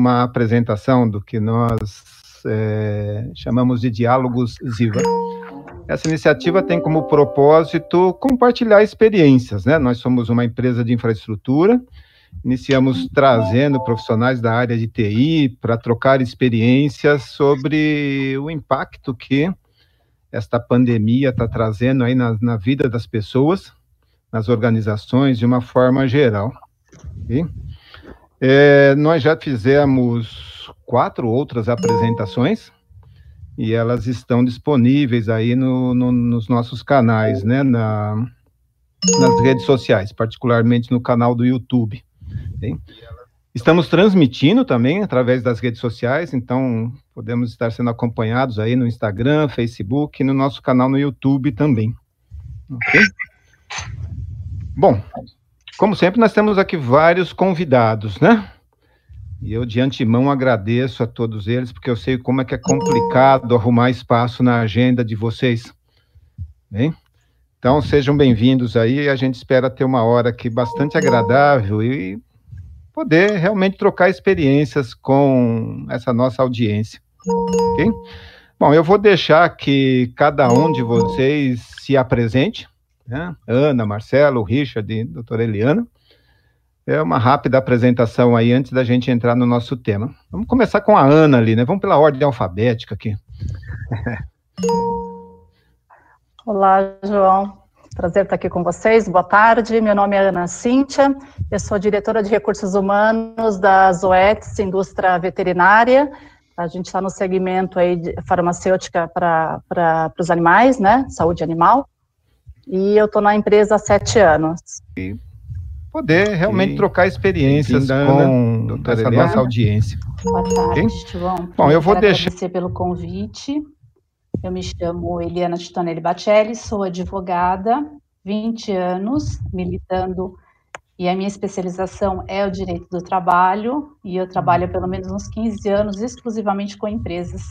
uma apresentação do que nós é, chamamos de Diálogos Ziva. Essa iniciativa tem como propósito compartilhar experiências, né? Nós somos uma empresa de infraestrutura, iniciamos trazendo profissionais da área de TI para trocar experiências sobre o impacto que esta pandemia está trazendo aí na, na, vida das pessoas, nas organizações, de uma forma geral. Okay? É, nós já fizemos quatro outras apresentações e elas estão disponíveis aí no, no, nos nossos canais, né, na, nas redes sociais, particularmente no canal do YouTube. Okay? Estamos transmitindo também através das redes sociais, então podemos estar sendo acompanhados aí no Instagram, Facebook e no nosso canal no YouTube também. Ok? Bom, como sempre, nós temos aqui vários convidados, né? E eu de antemão agradeço a todos eles, porque eu sei como é que é complicado arrumar espaço na agenda de vocês. Bem? Então sejam bem-vindos aí, a gente espera ter uma hora aqui bastante agradável e poder realmente trocar experiências com essa nossa audiência. Ok? Bom, eu vou deixar que cada um de vocês se apresente né? Ana, Marcelo, Richard e doutora Eliana. É uma rápida apresentação aí antes da gente entrar no nosso tema. Vamos começar com a Ana ali, né? Vamos pela ordem alfabética aqui. Olá, João. Prazer estar aqui com vocês. Boa tarde. Meu nome é Ana Cíntia. Eu sou diretora de recursos humanos da Zoetis, indústria veterinária. A gente está no segmento aí de farmacêutica para os animais, né? Saúde animal e eu estou na empresa há sete anos. E poder realmente e trocar experiências com essa Eliana. nossa audiência. Boa tarde, João. Bom, eu vou deixar... agradecer pelo convite. Eu me chamo Eliana Titonelli Batelli, sou advogada, 20 anos, militando, e a minha especialização é o direito do trabalho, e eu trabalho há pelo menos uns 15 anos exclusivamente com empresas.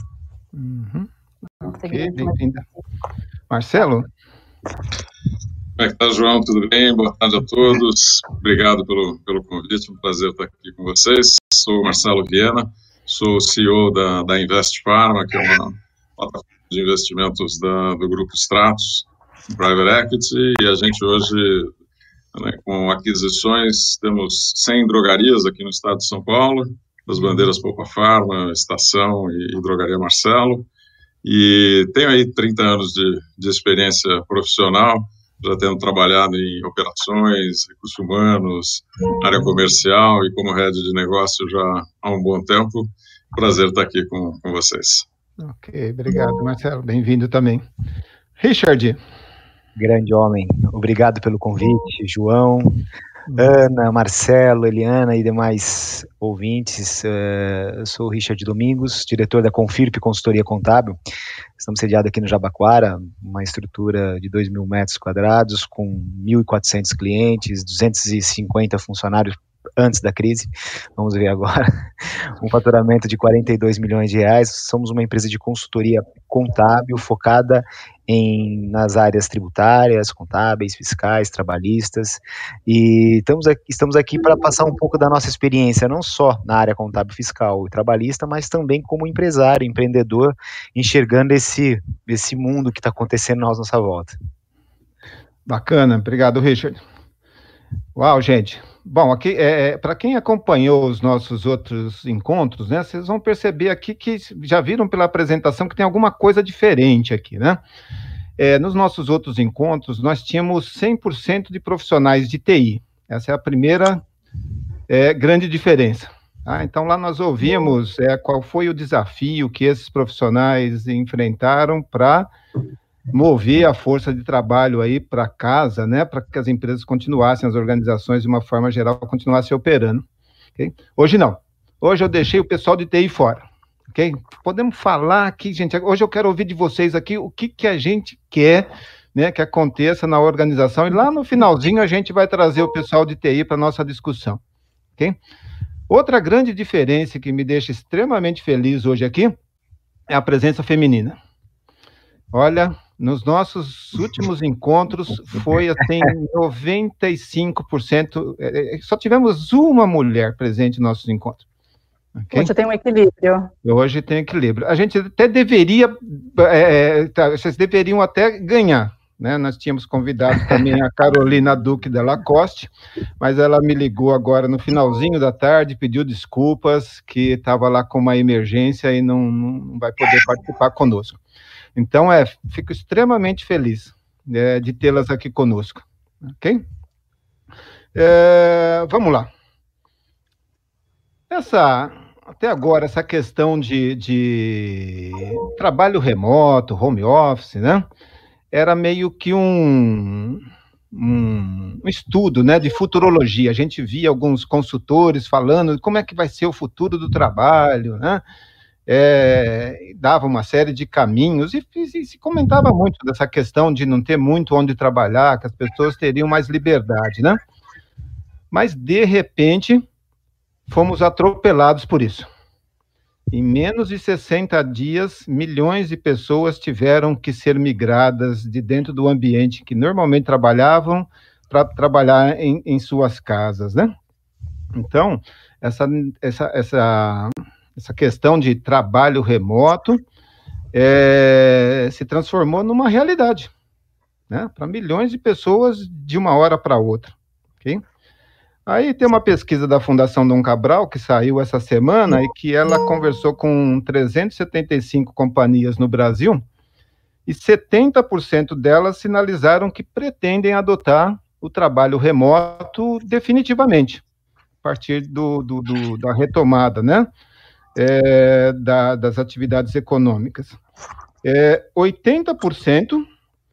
Uhum. Okay, Marcelo? Como é que tá, João? Tudo bem? Boa tarde a todos. Obrigado pelo, pelo convite, é um prazer estar aqui com vocês. Sou Marcelo Viena, sou CEO da, da Invest Pharma, que é uma plataforma de investimentos da, do grupo Stratos, Private Equity, e a gente hoje, né, com aquisições, temos 100 drogarias aqui no estado de São Paulo, das bandeiras Poupa Pharma, Estação e, e Drogaria Marcelo, e tenho aí 30 anos de, de experiência profissional, já tendo trabalhado em operações, recursos humanos, área comercial e como head de negócio já há um bom tempo. Prazer estar aqui com, com vocês. Ok, obrigado, Marcelo. Bem-vindo também. Richard. Grande homem. Obrigado pelo convite, João. Ana, Marcelo, Eliana e demais ouvintes. Uh, eu sou o Richard Domingos, diretor da Confirp Consultoria Contábil. Estamos sediados aqui no Jabaquara, uma estrutura de 2 mil metros quadrados, com 1.400 clientes, 250 funcionários antes da crise, vamos ver agora, um faturamento de 42 milhões de reais. Somos uma empresa de consultoria contábil focada em, nas áreas tributárias, contábeis, fiscais, trabalhistas, e estamos aqui, estamos aqui para passar um pouco da nossa experiência, não só na área contábil, fiscal e trabalhista, mas também como empresário, empreendedor, enxergando esse, esse mundo que está acontecendo à nossa volta. Bacana, obrigado, Richard. Uau, gente, Bom, aqui, é, é para quem acompanhou os nossos outros encontros, né, vocês vão perceber aqui que já viram pela apresentação que tem alguma coisa diferente aqui, né? É, nos nossos outros encontros, nós tínhamos 100% de profissionais de TI. Essa é a primeira é, grande diferença. Tá? Então, lá nós ouvimos é, qual foi o desafio que esses profissionais enfrentaram para mover a força de trabalho aí para casa, né, para que as empresas continuassem, as organizações, de uma forma geral, continuassem operando. Okay? Hoje não. Hoje eu deixei o pessoal de TI fora. Okay? Podemos falar aqui, gente. Hoje eu quero ouvir de vocês aqui o que, que a gente quer né, que aconteça na organização, e lá no finalzinho a gente vai trazer o pessoal de TI para nossa discussão. Okay? Outra grande diferença que me deixa extremamente feliz hoje aqui é a presença feminina. Olha, nos nossos últimos encontros foi assim 95%, é, é, só tivemos uma mulher presente nos nossos encontros. Okay? Hoje tem um equilíbrio. Hoje tem equilíbrio. A gente até deveria, é, tá, vocês deveriam até ganhar, né? Nós tínhamos convidado também a Carolina Duque de Lacoste, mas ela me ligou agora no finalzinho da tarde, pediu desculpas, que estava lá com uma emergência e não, não vai poder participar conosco. Então, é, fico extremamente feliz é, de tê-las aqui conosco, ok? É, vamos lá. Essa, até agora, essa questão de, de trabalho remoto, home office, né? Era meio que um, um, estudo né, de futurologia. A gente via alguns consultores falando como é que vai ser o futuro do trabalho, né? É, dava uma série de caminhos e, e, se comentava muito dessa questão de não ter muito onde trabalhar, que as pessoas teriam mais liberdade, né? Mas de repente fomos atropelados por isso. Em menos de 60 dias, milhões de pessoas tiveram que ser migradas de dentro do ambiente que normalmente trabalhavam para trabalhar em, em, suas casas, né? Então, essa, essa, essa, essa questão de trabalho remoto é, se transformou numa realidade, né? Para milhões de pessoas de uma hora para outra? Aí tem uma pesquisa da Fundação Dom Cabral que saiu essa semana e que ela conversou com 375 companhias no Brasil e 70% delas sinalizaram que pretendem adotar o trabalho remoto definitivamente, a partir do, do, do da retomada, né, é, da, das atividades econômicas. É, 80%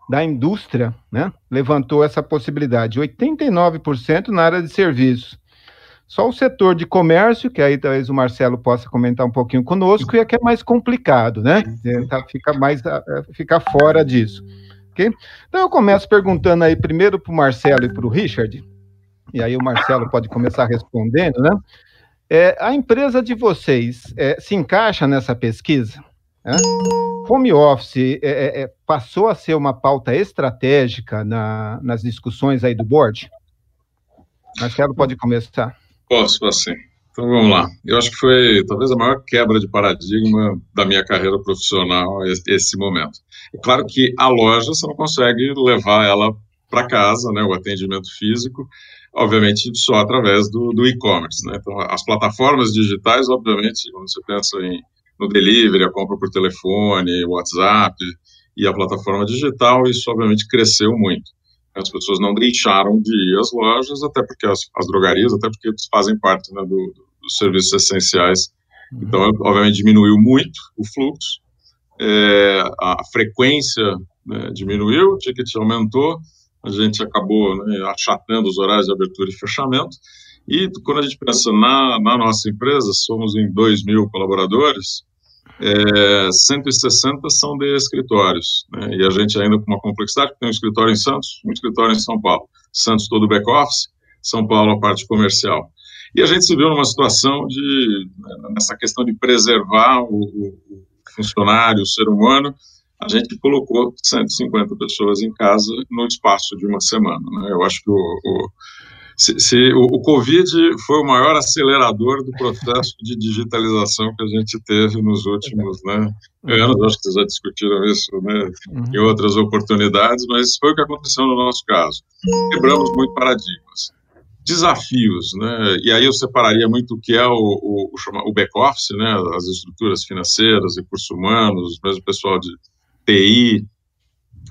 da indústria, né, levantou essa possibilidade, 89% na área de serviços. Só o setor de comércio, que aí talvez o Marcelo possa comentar um pouquinho conosco, e é que é mais complicado, né? Fica mais fica fora disso. Okay? Então eu começo perguntando aí primeiro para o Marcelo e para o Richard, e aí o Marcelo pode começar respondendo, né? É, a empresa de vocês é, se encaixa nessa pesquisa? Home office é, é, é, passou a ser uma pauta estratégica na, nas discussões aí do board? Marcelo, pode começar. Posso, posso sim. Então vamos lá. Eu acho que foi talvez a maior quebra de paradigma da minha carreira profissional esse momento. É claro que a loja você não consegue levar ela para casa, né, o atendimento físico, obviamente só através do, do e-commerce. Né? Então as plataformas digitais, obviamente, quando você pensa em no delivery, a compra por telefone, WhatsApp e a plataforma digital, isso obviamente cresceu muito. As pessoas não deixaram de ir às lojas, até porque as, as drogarias, até porque fazem parte né, do, dos serviços essenciais. Uhum. Então, obviamente, diminuiu muito o fluxo, é, a frequência né, diminuiu, o ticket aumentou, a gente acabou né, achatando os horários de abertura e fechamento, e quando a gente pensa na, na nossa empresa, somos em 2 mil colaboradores, é, 160 são de escritórios, né, e a gente ainda com uma complexidade, tem um escritório em Santos, um escritório em São Paulo. Santos todo back-office, São Paulo a parte comercial. E a gente se viu numa situação de, né, nessa questão de preservar o, o funcionário, o ser humano, a gente colocou 150 pessoas em casa no espaço de uma semana. Né? Eu acho que o, o se, se o, o, Covid foi o maior acelerador do processo de digitalização que a gente teve nos últimos né, anos, acho que vocês já discutiram isso né, uhum. em outras oportunidades, mas foi o que aconteceu no nosso caso. Quebramos muito paradigmas. Desafios, né, e aí eu separaria muito o que é o, o, o back-office, né, as estruturas financeiras, recursos humanos, mesmo o pessoal de TI,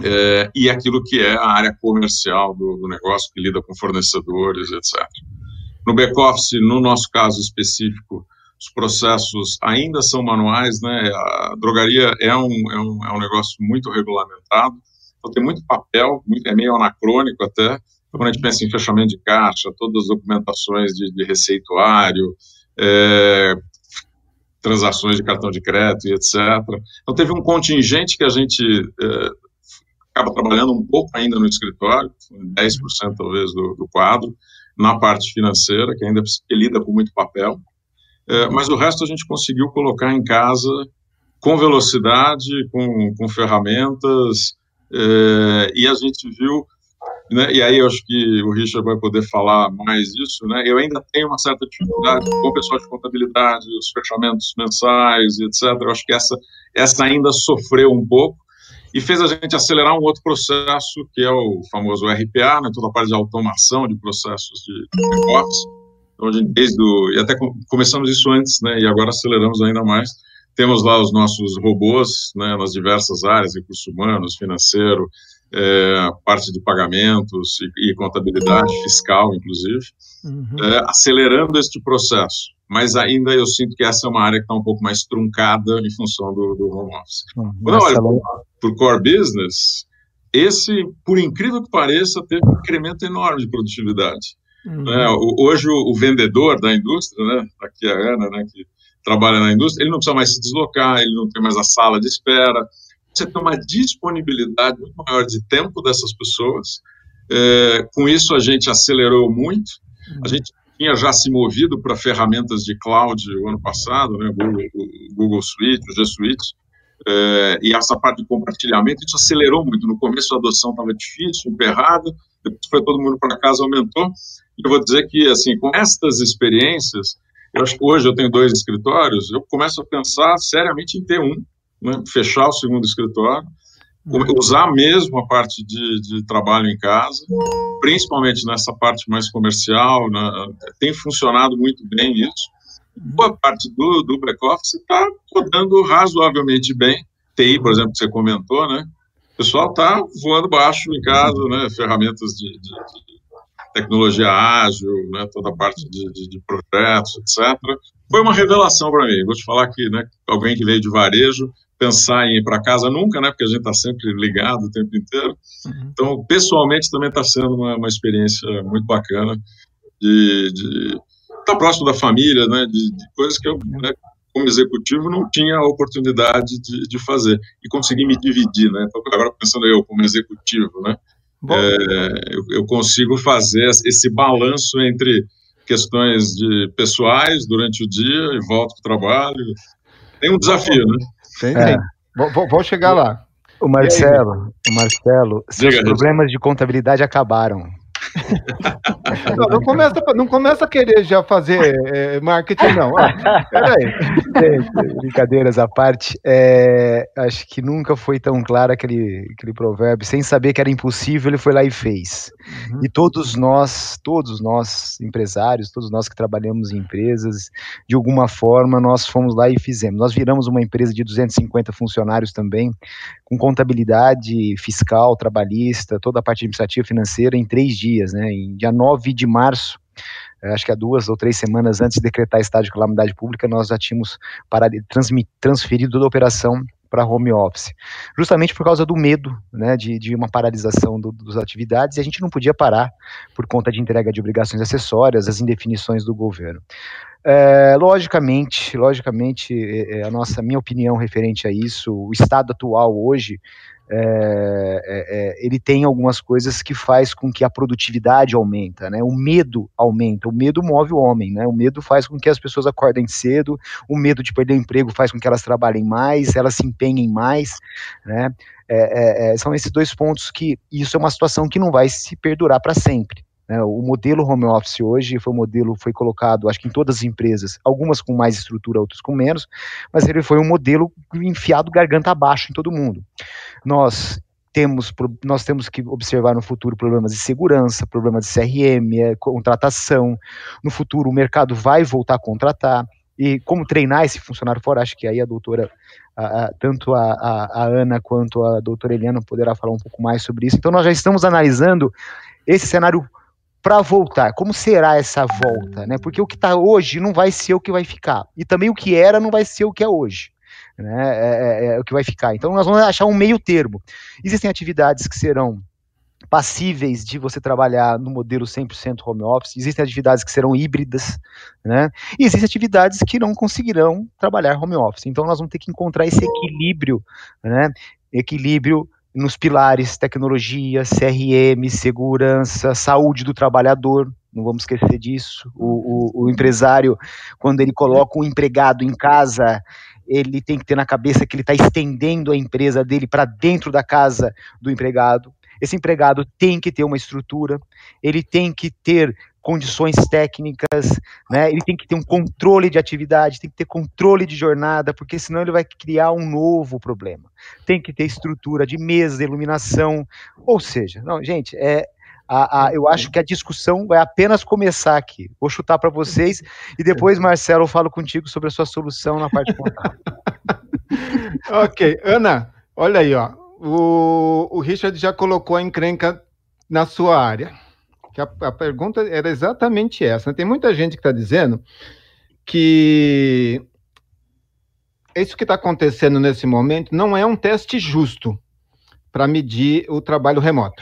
é, e aquilo que é a área comercial do, do, negócio, que lida com fornecedores, etc. No back-office, no nosso caso específico, os processos ainda são manuais, né? A drogaria é um, é um, é um negócio muito regulamentado, então tem muito papel, é meio anacrônico até, então, quando a gente pensa em fechamento de caixa, todas as documentações de, de receituário, é, transações de cartão de crédito e etc. Então, teve um contingente que a gente é, acaba trabalhando um pouco ainda no escritório, 10% talvez do, do, quadro, na parte financeira, que ainda lida com muito papel, é, mas o resto a gente conseguiu colocar em casa com velocidade, com, com ferramentas, é, e a gente viu né, e aí eu acho que o Richard vai poder falar mais disso, né, eu ainda tenho uma certa dificuldade com o pessoal de contabilidade, os fechamentos mensais, etc. Eu acho que essa, essa ainda sofreu um pouco e fez a gente acelerar um outro processo, que é o famoso RPA, né, toda a parte de automação de processos de negócio. Então, a gente, desde o, e até começamos isso antes, né, e agora aceleramos ainda mais. Temos lá os nossos robôs, né, nas diversas áreas, recursos humanos, financeiro, é, parte de pagamentos e, e contabilidade fiscal, inclusive, uhum. é, acelerando este processo. Mas ainda eu sinto que essa é uma área que está um pouco mais truncada em função do, do home office. Uhum. Quando eu olho para o core business, esse, por incrível que pareça, teve um incremento enorme de produtividade. Uhum. É, hoje o, o, vendedor da indústria, né, aqui é a Ana, né, que trabalha na indústria, ele não precisa mais se deslocar, ele não tem mais a sala de espera, você tem uma disponibilidade muito maior de tempo dessas pessoas. É, com isso, a gente acelerou muito. A gente tinha já se movido para ferramentas de cloud o ano passado, né, Google, Google Suite, o G Suite, é, e essa parte de compartilhamento, isso acelerou muito. No começo a adoção estava difícil, emperrada, depois foi todo mundo para casa, aumentou. E eu vou dizer que, assim, com estas experiências, eu acho que hoje eu tenho dois escritórios, eu começo a pensar seriamente em ter um, né, fechar o segundo escritório, usar mesmo a parte de, de, trabalho em casa, principalmente nessa parte mais comercial, né, tem funcionado muito bem isso. Boa parte do, do back-office está rodando razoavelmente bem. TI, por exemplo, que você comentou, né? O pessoal está voando baixo em casa, né? Ferramentas de, de, de tecnologia ágil, né? Toda a parte de, de projetos, etc. Foi uma revelação para mim. Vou te falar que, né? Alguém que veio de varejo pensar em ir para casa nunca, né? Porque a gente está sempre ligado o tempo inteiro. Uhum. Então, pessoalmente, também está sendo uma, uma, experiência muito bacana de, estar tá próximo da família, né? De, de coisas que eu, né, como executivo, não tinha a oportunidade de, de fazer e conseguir me dividir, né? Então, agora pensando eu como executivo, né? É, eu, eu consigo fazer esse balanço entre questões de pessoais durante o dia e volto para o trabalho. Tem um desafio, né? Tem, é. Vou, vou, chegar lá. O Marcelo, o Marcelo, seus problemas de contabilidade acabaram. Não, não, começa, não começa a querer já fazer é, marketing, não. Ah, peraí. brincadeiras à parte, é, acho que nunca foi tão claro aquele, aquele provérbio. Sem saber que era impossível, ele foi lá e fez. Uhum. E todos nós, todos nós, empresários, todos nós que trabalhamos em empresas, de alguma forma, nós fomos lá e fizemos. Nós viramos uma empresa de 250 funcionários também, com contabilidade fiscal, trabalhista, toda a parte administrativa financeira em três dias, né? Em dia 9 de março, eh, acho que há duas ou três semanas antes de decretar estado de calamidade pública, nós já tínhamos transferido toda a operação para home office, justamente por causa do medo, né, de, de uma paralisação do, das atividades, e a gente não podia parar por conta de entrega de obrigações acessórias, as indefinições do governo. É, logicamente, logicamente, é, a nossa, minha opinião referente a isso, o estado atual hoje, é, é, é, ele tem algumas coisas que faz com que a produtividade aumenta, né? O medo aumenta, o medo move o homem, né? O medo faz com que as pessoas acordem cedo, o medo de perder o emprego faz com que elas trabalhem mais, elas se empenhem mais, né? É, são esses dois pontos que isso é uma situação que não vai se perdurar para sempre. Né, o modelo home office hoje foi um modelo foi colocado, acho que em todas as empresas, algumas com mais estrutura, outras com menos, mas ele foi um modelo enfiado garganta abaixo em todo mundo. Nós temos, nós temos que observar no futuro problemas de segurança, problemas de CRM, é, contratação. No futuro, o mercado vai voltar a contratar. E como treinar esse funcionário fora, acho que aí a doutora, a, a, tanto a, a, Ana quanto a doutora Eliana poderá falar um pouco mais sobre isso. Então, nós já estamos analisando esse cenário para voltar. Como será essa volta, né? Porque o que está hoje não vai ser o que vai ficar. E também o que era não vai ser o que é hoje. Né? É, é, é o que vai ficar. Então nós vamos achar um meio termo. Existem atividades que serão passíveis de você trabalhar no modelo 100% home office, existem atividades que serão híbridas, né? E existem atividades que não conseguirão trabalhar home office. Então nós vamos ter que encontrar esse equilíbrio, né? Equilíbrio nos pilares tecnologia, CRM, segurança, saúde do trabalhador, não vamos esquecer disso. O, o, o, empresário, quando ele coloca um empregado em casa, ele tem que ter na cabeça que ele está estendendo a empresa dele para dentro da casa do empregado. esse empregado tem que ter uma estrutura, ele tem que ter condições técnicas, né? Ele tem que ter um controle de atividade, tem que ter controle de jornada, porque senão ele vai criar um novo problema. Tem que ter estrutura de mesa, iluminação, ou seja, não, gente, é a, a, eu acho que a discussão vai apenas começar aqui. Vou chutar para vocês e depois, Marcelo, eu falo contigo sobre a sua solução na parte contábil. ok, Ana, olha aí, ó. O, o Richard já colocou a encrenca na sua área que a, a pergunta era exatamente essa. Tem muita gente que está dizendo que isso que está acontecendo nesse momento não é um teste justo para medir o trabalho remoto.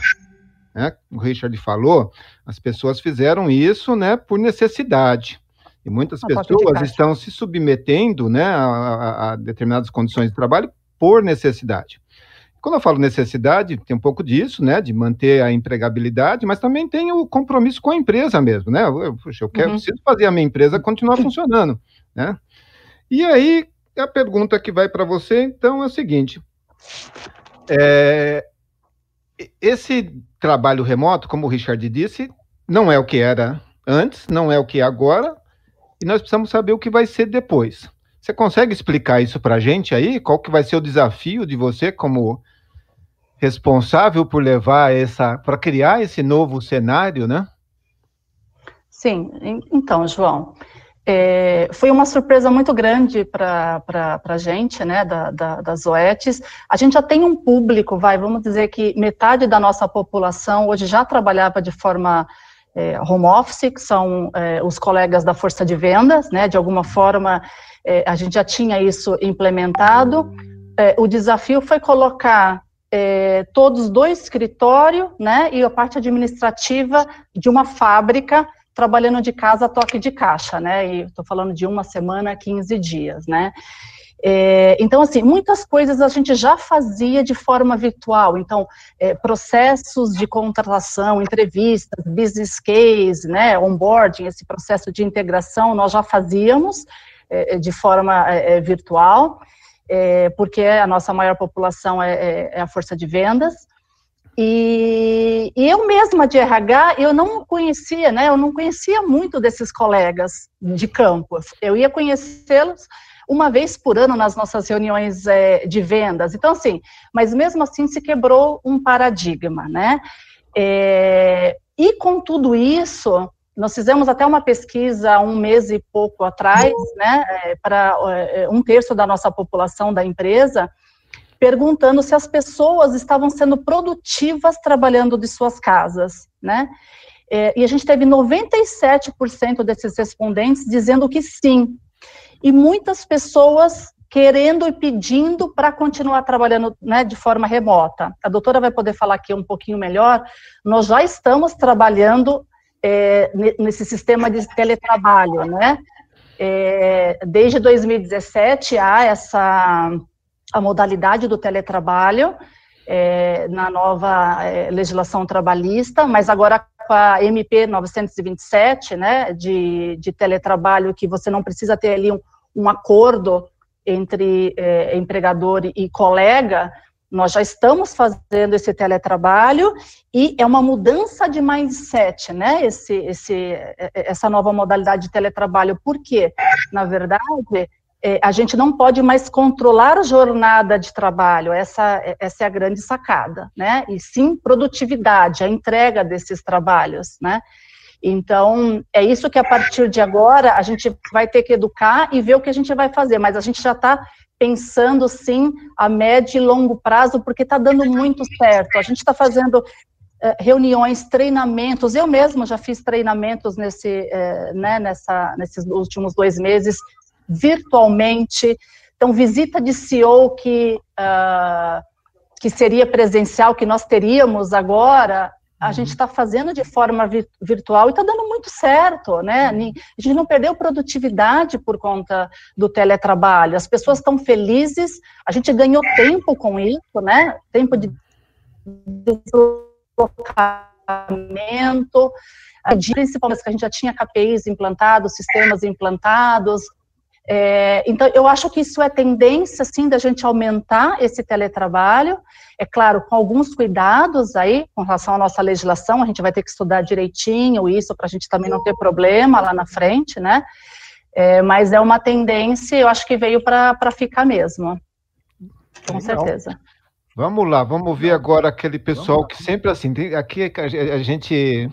Né? O Richard falou, as pessoas fizeram isso né, por necessidade. E muitas pessoas estão se submetendo né, a, a, determinadas condições de trabalho por necessidade. Quando eu falo necessidade, tem um pouco disso, né, de manter a empregabilidade, mas também tem o compromisso com a empresa mesmo, né? Eu, puxa, eu quero, uhum. preciso fazer a minha empresa continuar funcionando, né? E aí, a pergunta que vai para você, então, é o seguinte: é, esse trabalho remoto, como o Richard disse, não é o que era antes, não é o que é agora, e nós precisamos saber o que vai ser depois. Você consegue explicar isso para a gente aí? Qual que vai ser o desafio de você como responsável por levar essa, para criar esse novo cenário, né? Sim, então, João, é, foi uma surpresa muito grande para a gente, né, da, da, das OETs. A gente já tem um público, vai, vamos dizer que metade da nossa população hoje já trabalhava de forma é, home office, que são é, os colegas da força de vendas, né, de alguma forma é, a gente já tinha isso implementado. É, o desafio foi colocar é, todos do escritório, né, e a parte administrativa de uma fábrica, trabalhando de casa a toque de caixa, né, e estou falando de uma semana, 15 dias, né. É, então, assim, muitas coisas a gente já fazia de forma virtual. Então, é, processos de contratação, entrevistas, business case, né, onboarding, esse processo de integração, nós já fazíamos é, de forma é, é, virtual é, porque a nossa maior população é, é, é a força de vendas. E, e, eu mesma de RH, eu não conhecia, né? Eu não conhecia muito desses colegas de campo. Eu ia conhecê-los uma vez por ano nas nossas reuniões é, de vendas. Então, assim, mas mesmo assim se quebrou um paradigma, né? É, e com tudo isso, nós fizemos até uma pesquisa um mês e pouco atrás, né, é, para é, um terço da nossa população da empresa, perguntando se as pessoas estavam sendo produtivas trabalhando de suas casas, né? É, e a gente teve 97% desses respondentes dizendo que sim. E muitas pessoas querendo e pedindo para continuar trabalhando né, de forma remota. A doutora vai poder falar aqui um pouquinho melhor. Nós já estamos trabalhando é, nesse sistema de teletrabalho, né? É, desde 2017 há essa a modalidade do teletrabalho é, na nova é, legislação trabalhista, mas agora com a MP 927, né, de, de teletrabalho, que você não precisa ter ali um, um acordo entre é, empregador e colega, nós já estamos fazendo esse teletrabalho e é uma mudança de mindset, né? Esse, esse, essa nova modalidade de teletrabalho. Por quê? Na verdade, é, a gente não pode mais controlar a jornada de trabalho, essa, essa é a grande sacada, né? E sim produtividade, a entrega desses trabalhos, né? Então, é isso que a partir de agora a gente vai ter que educar e ver o que a gente vai fazer, mas a gente já está pensando sim a médio e longo prazo, porque está dando muito certo. A gente está fazendo é, reuniões, treinamentos. Eu mesma já fiz treinamentos nesse, é, né, nessa, nesses últimos dois meses, virtualmente. Então, visita de CEO que, uh, que seria presencial, que nós teríamos agora, a gente está uhum. fazendo de forma virtual e está dando muito certo, né? A gente não perdeu produtividade por conta do teletrabalho. As pessoas estão felizes, a gente ganhou tempo com isso, né? Tempo de deslocamento, principalmente que a gente já tinha KPIs implantados, sistemas implantados, É, então, eu acho que isso é tendência, sim, da gente aumentar esse teletrabalho, é claro, com alguns cuidados aí, com relação à nossa legislação, a gente vai ter que estudar direitinho isso, para a gente também não ter problema lá na frente, né, é, mas é uma tendência, eu acho que veio para ficar mesmo, com certeza. Vamos lá, vamos ver agora aquele pessoal que sempre assim, tem, aqui a gente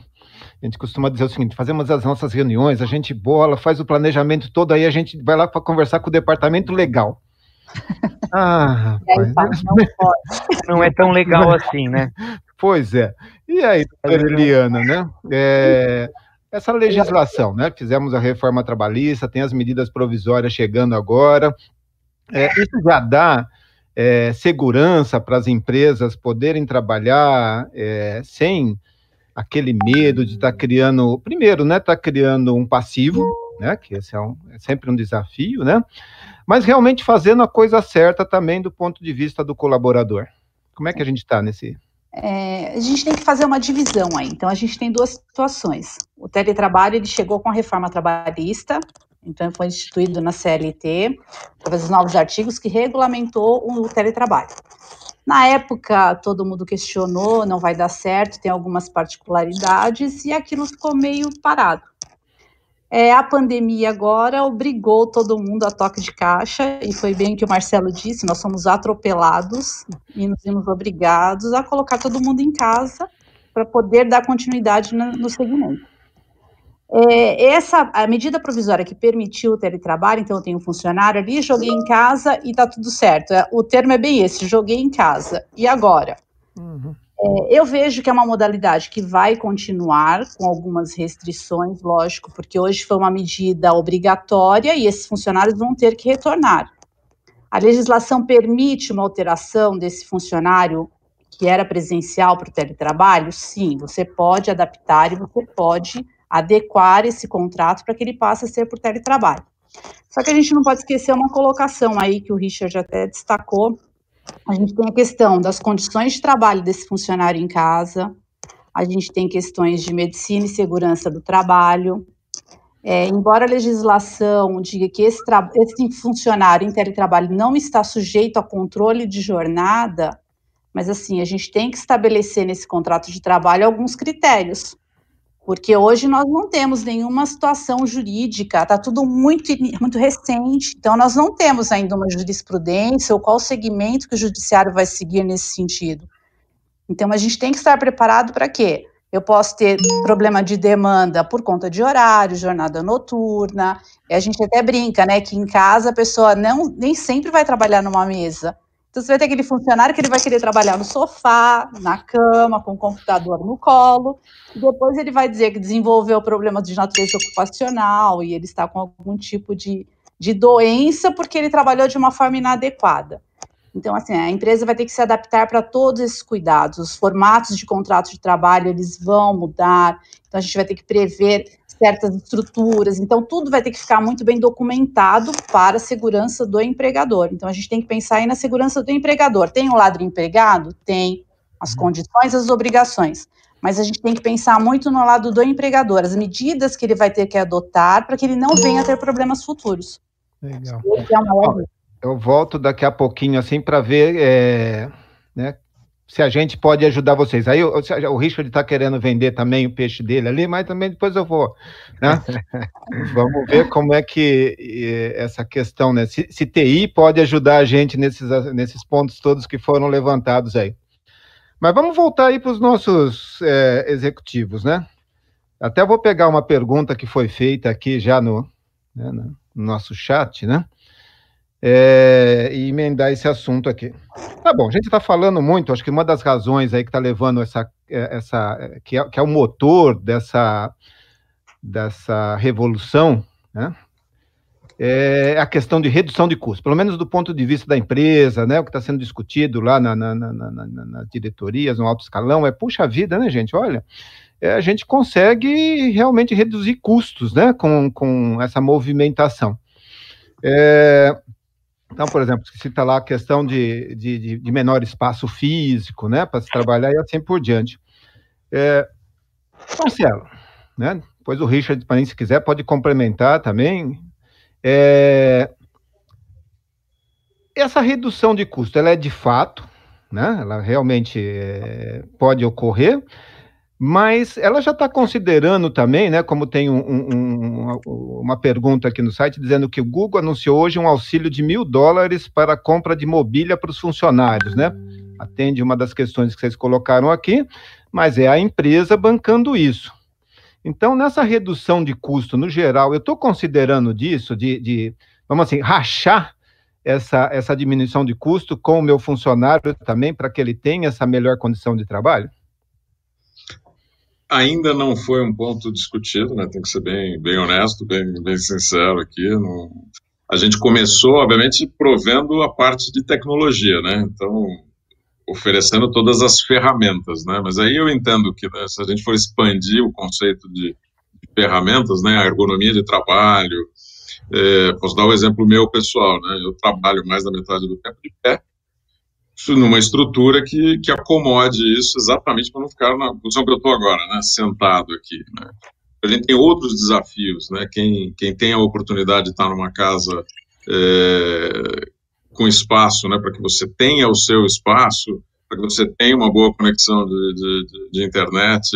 a gente costuma dizer o seguinte: fazemos as nossas reuniões, a gente bola, faz o planejamento todo, aí a gente vai lá para conversar com o departamento legal. Ah, rapaz, não, não, é tão legal assim, né? Pois é. E aí, doutora Eliana, né? É, essa legislação, né? Fizemos a reforma trabalhista, tem as medidas provisórias chegando agora. É, isso já dá é, segurança para as empresas poderem trabalhar é, sem aquele medo de estar tá criando, primeiro, né, tá criando um passivo, né, que esse é, um, é sempre um desafio, né, mas realmente fazendo a coisa certa também do ponto de vista do colaborador. Como é que a gente está nesse? É, a gente tem que fazer uma divisão aí. Então, a gente tem duas situações. O teletrabalho ele chegou com a reforma trabalhista, então foi instituído na CLT, através dos novos artigos que regulamentou o teletrabalho. Na época, todo mundo questionou, não vai dar certo, tem algumas particularidades, e aquilo ficou meio parado. É, a pandemia agora obrigou todo mundo a toque de caixa, e foi bem o que o Marcelo disse: nós somos atropelados e nos vimos obrigados a colocar todo mundo em casa para poder dar continuidade no, no segmento. É, essa a medida provisória que permitiu o teletrabalho, então eu tenho um funcionário ali, joguei em casa e tá tudo certo. É, o termo é bem esse, joguei em casa. E agora? Uhum. É, eu vejo que é uma modalidade que vai continuar com algumas restrições, lógico, porque hoje foi uma medida obrigatória e esses funcionários vão ter que retornar. A legislação permite uma alteração desse funcionário que era presencial para o teletrabalho? Sim, você pode adaptar e você pode adequar esse contrato para que ele passe a ser por teletrabalho. Só que a gente não pode esquecer uma colocação aí que o Richard até destacou. A gente tem a questão das condições de trabalho desse funcionário em casa, a gente tem questões de medicina e segurança do trabalho. É, embora a legislação diga que esse, esse funcionário em teletrabalho não está sujeito a controle de jornada, mas assim, a gente tem que estabelecer nesse contrato de trabalho alguns critérios porque hoje nós não temos nenhuma situação jurídica, está tudo muito, muito recente, então nós não temos ainda uma jurisprudência ou qual segmento que o judiciário vai seguir nesse sentido. Então a gente tem que estar preparado para quê? Eu posso ter problema de demanda por conta de horário, jornada noturna, e a gente até brinca, né, que em casa a pessoa não, nem sempre vai trabalhar numa mesa, então, você vai ter aquele funcionário que ele vai querer trabalhar no sofá, na cama, com o computador no colo, depois ele vai dizer que desenvolveu problemas de natureza ocupacional e ele está com algum tipo de, de doença porque ele trabalhou de uma forma inadequada. Então, assim, a empresa vai ter que se adaptar para todos esses cuidados. Os formatos de contrato de trabalho, eles vão mudar. Então, a gente vai ter que prever certas estruturas. Então, tudo vai ter que ficar muito bem documentado para a segurança do empregador. Então, a gente tem que pensar aí na segurança do empregador. Tem o lado do empregado? Tem. As uhum. condições, as obrigações. Mas a gente tem que pensar muito no lado do empregador, as medidas que ele vai ter que adotar para que ele não venha a ter problemas futuros. Legal. É eu volto daqui a pouquinho, assim, para ver é, né, se a gente pode ajudar vocês. Aí o, o Richard está querendo vender também o peixe dele ali, mas também depois eu vou. Né? Vamos ver como é que essa questão, né? Se, se, TI pode ajudar a gente nesses, nesses pontos todos que foram levantados aí. Mas vamos voltar aí para os nossos é, executivos, né? Até vou pegar uma pergunta que foi feita aqui já no, né, no nosso chat, né? É, e emendar esse assunto aqui. Tá bom, a gente está falando muito, acho que uma das razões aí que está levando essa, é, essa que é, que é o motor dessa, dessa revolução, né? É a questão de redução de custos, pelo menos do ponto de vista da empresa, né? O que está sendo discutido lá na, na, na, nas diretorias, no alto escalão, é puxa vida, né, gente? Olha, é, a gente consegue realmente reduzir custos, né? Com, com essa movimentação. É, então, por exemplo, cita lá a questão de, de, de menor espaço físico, né, para se trabalhar e assim por diante. É, Marcelo, né, depois o Richard, se quiser, pode complementar também. É, essa redução de custo, ela é de fato, né? Ela realmente é, pode ocorrer, mas ela já está considerando também, né? Como tem um, um, uma pergunta aqui no site dizendo que o Google anunciou hoje um auxílio de mil dólares para a compra de mobília para os funcionários, né? Atende uma das questões que vocês colocaram aqui, mas é a empresa bancando isso. Então, nessa redução de custo no geral, eu estou considerando disso, de, de, vamos assim, rachar essa, essa diminuição de custo com o meu funcionário também, para que ele tenha essa melhor condição de trabalho? Ainda não foi um ponto discutido, né? Tem que ser bem, bem honesto, bem, bem sincero aqui. A gente começou, obviamente, provendo a parte de tecnologia, né? Então, oferecendo todas as ferramentas, né? Mas aí eu entendo que né, se a gente for expandir o conceito de, ferramentas, né? A ergonomia de trabalho, é, posso dar um exemplo meu pessoal, né? Eu trabalho mais da metade do tempo de pé, numa estrutura que, que acomode isso exatamente para não ficar na posição que eu estou agora, né? Sentado aqui, né? A gente tem outros desafios, né? Quem, quem tem a oportunidade de estar numa casa é, com espaço, né? Para que você tenha o seu espaço, para que você tenha uma boa conexão de, de, de, internet,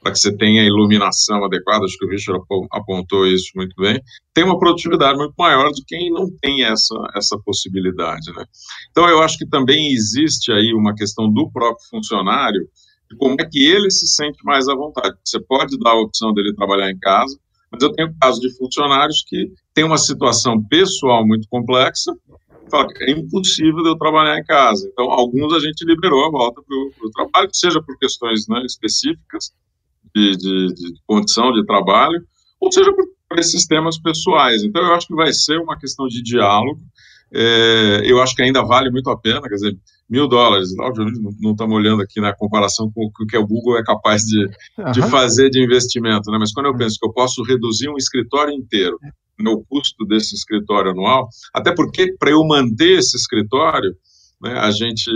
para que você tenha iluminação adequada, acho que o Richard apontou isso muito bem, tem uma produtividade muito maior de quem não tem essa, essa possibilidade. Né? Então, eu acho que também existe aí uma questão do próprio funcionário, de como é que ele se sente mais à vontade. Você pode dar a opção dele trabalhar em casa, mas eu tenho casos de funcionários que têm uma situação pessoal muito complexa, fala que é impossível de eu trabalhar em casa. Então, alguns a gente liberou a volta para o trabalho, seja por questões né, específicas, de, de, de condição de trabalho, ou seja, por esses temas pessoais. Então, eu acho que vai ser uma questão de diálogo. É, eu acho que ainda vale muito a pena, quer dizer, mil dólares, não estamos olhando aqui na comparação com o que o Google é capaz de, uhum. de fazer de investimento, né? mas quando eu penso que eu posso reduzir um escritório inteiro, no custo desse escritório anual, até porque para eu manter esse escritório, né, a gente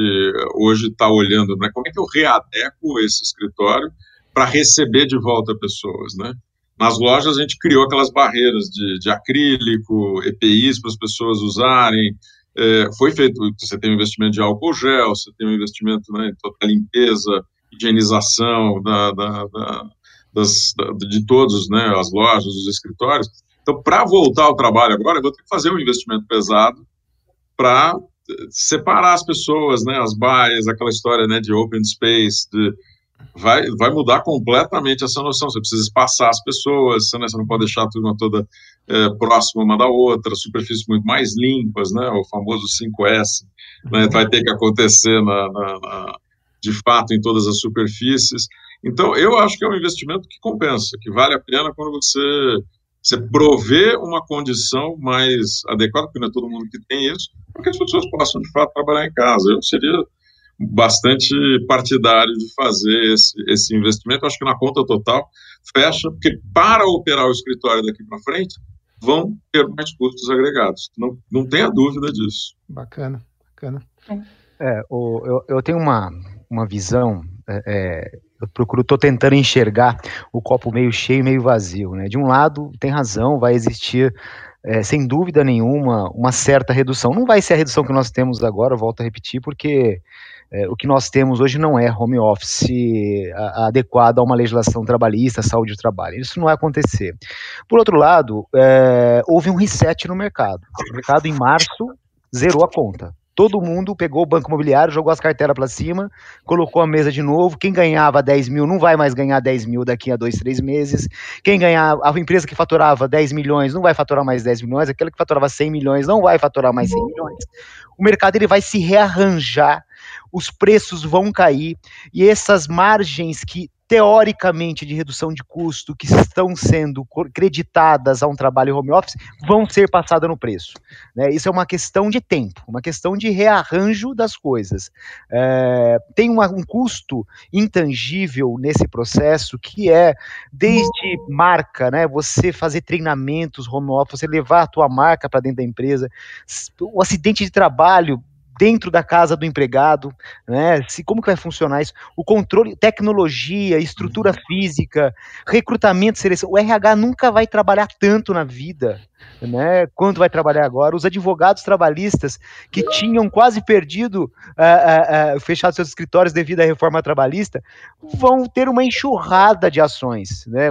hoje está olhando né, como é que eu readequo esse escritório para receber de volta pessoas, né? Nas lojas a gente criou aquelas barreiras de, de acrílico, EPIs para as pessoas usarem. É, foi feito, você tem um investimento de álcool gel, você tem um investimento né, em toda a limpeza, higienização da, da, da, das, de todos, né, as lojas, os escritórios. Então, para voltar ao trabalho agora, eu vou ter que fazer um investimento pesado para separar as pessoas, né, as baias, aquela história né, de open space, de vai, vai mudar completamente essa noção. Você precisa espaçar as pessoas, você, né, você não pode deixar a turma toda é, próxima uma da outra, superfícies muito mais limpas, né, o famoso 5S, né, vai ter que acontecer na, na, na, de fato em todas as superfícies. Então, eu acho que é um investimento que compensa, que vale a pena quando você, você prover uma condição mais adequada, porque não é todo mundo que tem isso, para que as pessoas possam, de fato, trabalhar em casa. Eu seria bastante partidário de fazer esse, esse investimento. Acho que na conta total fecha, porque para operar o escritório daqui para frente, vão ter mais custos agregados. Não, não tenha dúvida disso. Bacana, bacana. É, o, eu, eu tenho uma, uma visão, é, é eu procuro, estou tentando enxergar o copo meio cheio, meio vazio. Né? De um lado, tem razão, vai existir é, sem dúvida nenhuma, uma certa redução. Não vai ser a redução que nós temos agora, volto a repetir, porque é, o que nós temos hoje não é home office adequado a uma legislação trabalhista, saúde do trabalho. Isso não vai acontecer. Por outro lado, é, houve um reset no mercado. O mercado, em março, zerou a conta. Todo mundo pegou o banco imobiliário, jogou as carteiras para cima, colocou a mesa de novo. Quem ganhava 10 mil não vai mais ganhar 10 mil daqui a dois, três meses. Quem ganhava, a empresa que faturava 10 milhões não vai faturar mais 10 milhões. Aquela que faturava 100 milhões não vai faturar mais 100 milhões. O mercado ele vai se rearranjar os preços vão cair e essas margens que teoricamente de redução de custo que estão sendo creditadas a um trabalho home office vão ser passadas no preço. Né? Isso é uma questão de tempo, uma questão de rearranjo das coisas. É, tem uma, um custo intangível nesse processo que é desde marca, né? Você fazer treinamentos home office, você levar a tua marca para dentro da empresa, o acidente de trabalho dentro da casa do empregado, né? Se como que vai funcionar isso? O controle, tecnologia, estrutura uhum. física, recrutamento, seleção. O RH nunca vai trabalhar tanto na vida né? Quanto vai trabalhar agora? Os advogados trabalhistas que tinham quase perdido, uh, uh, uh, fechado seus escritórios devido à reforma trabalhista, vão ter uma enxurrada de ações, né?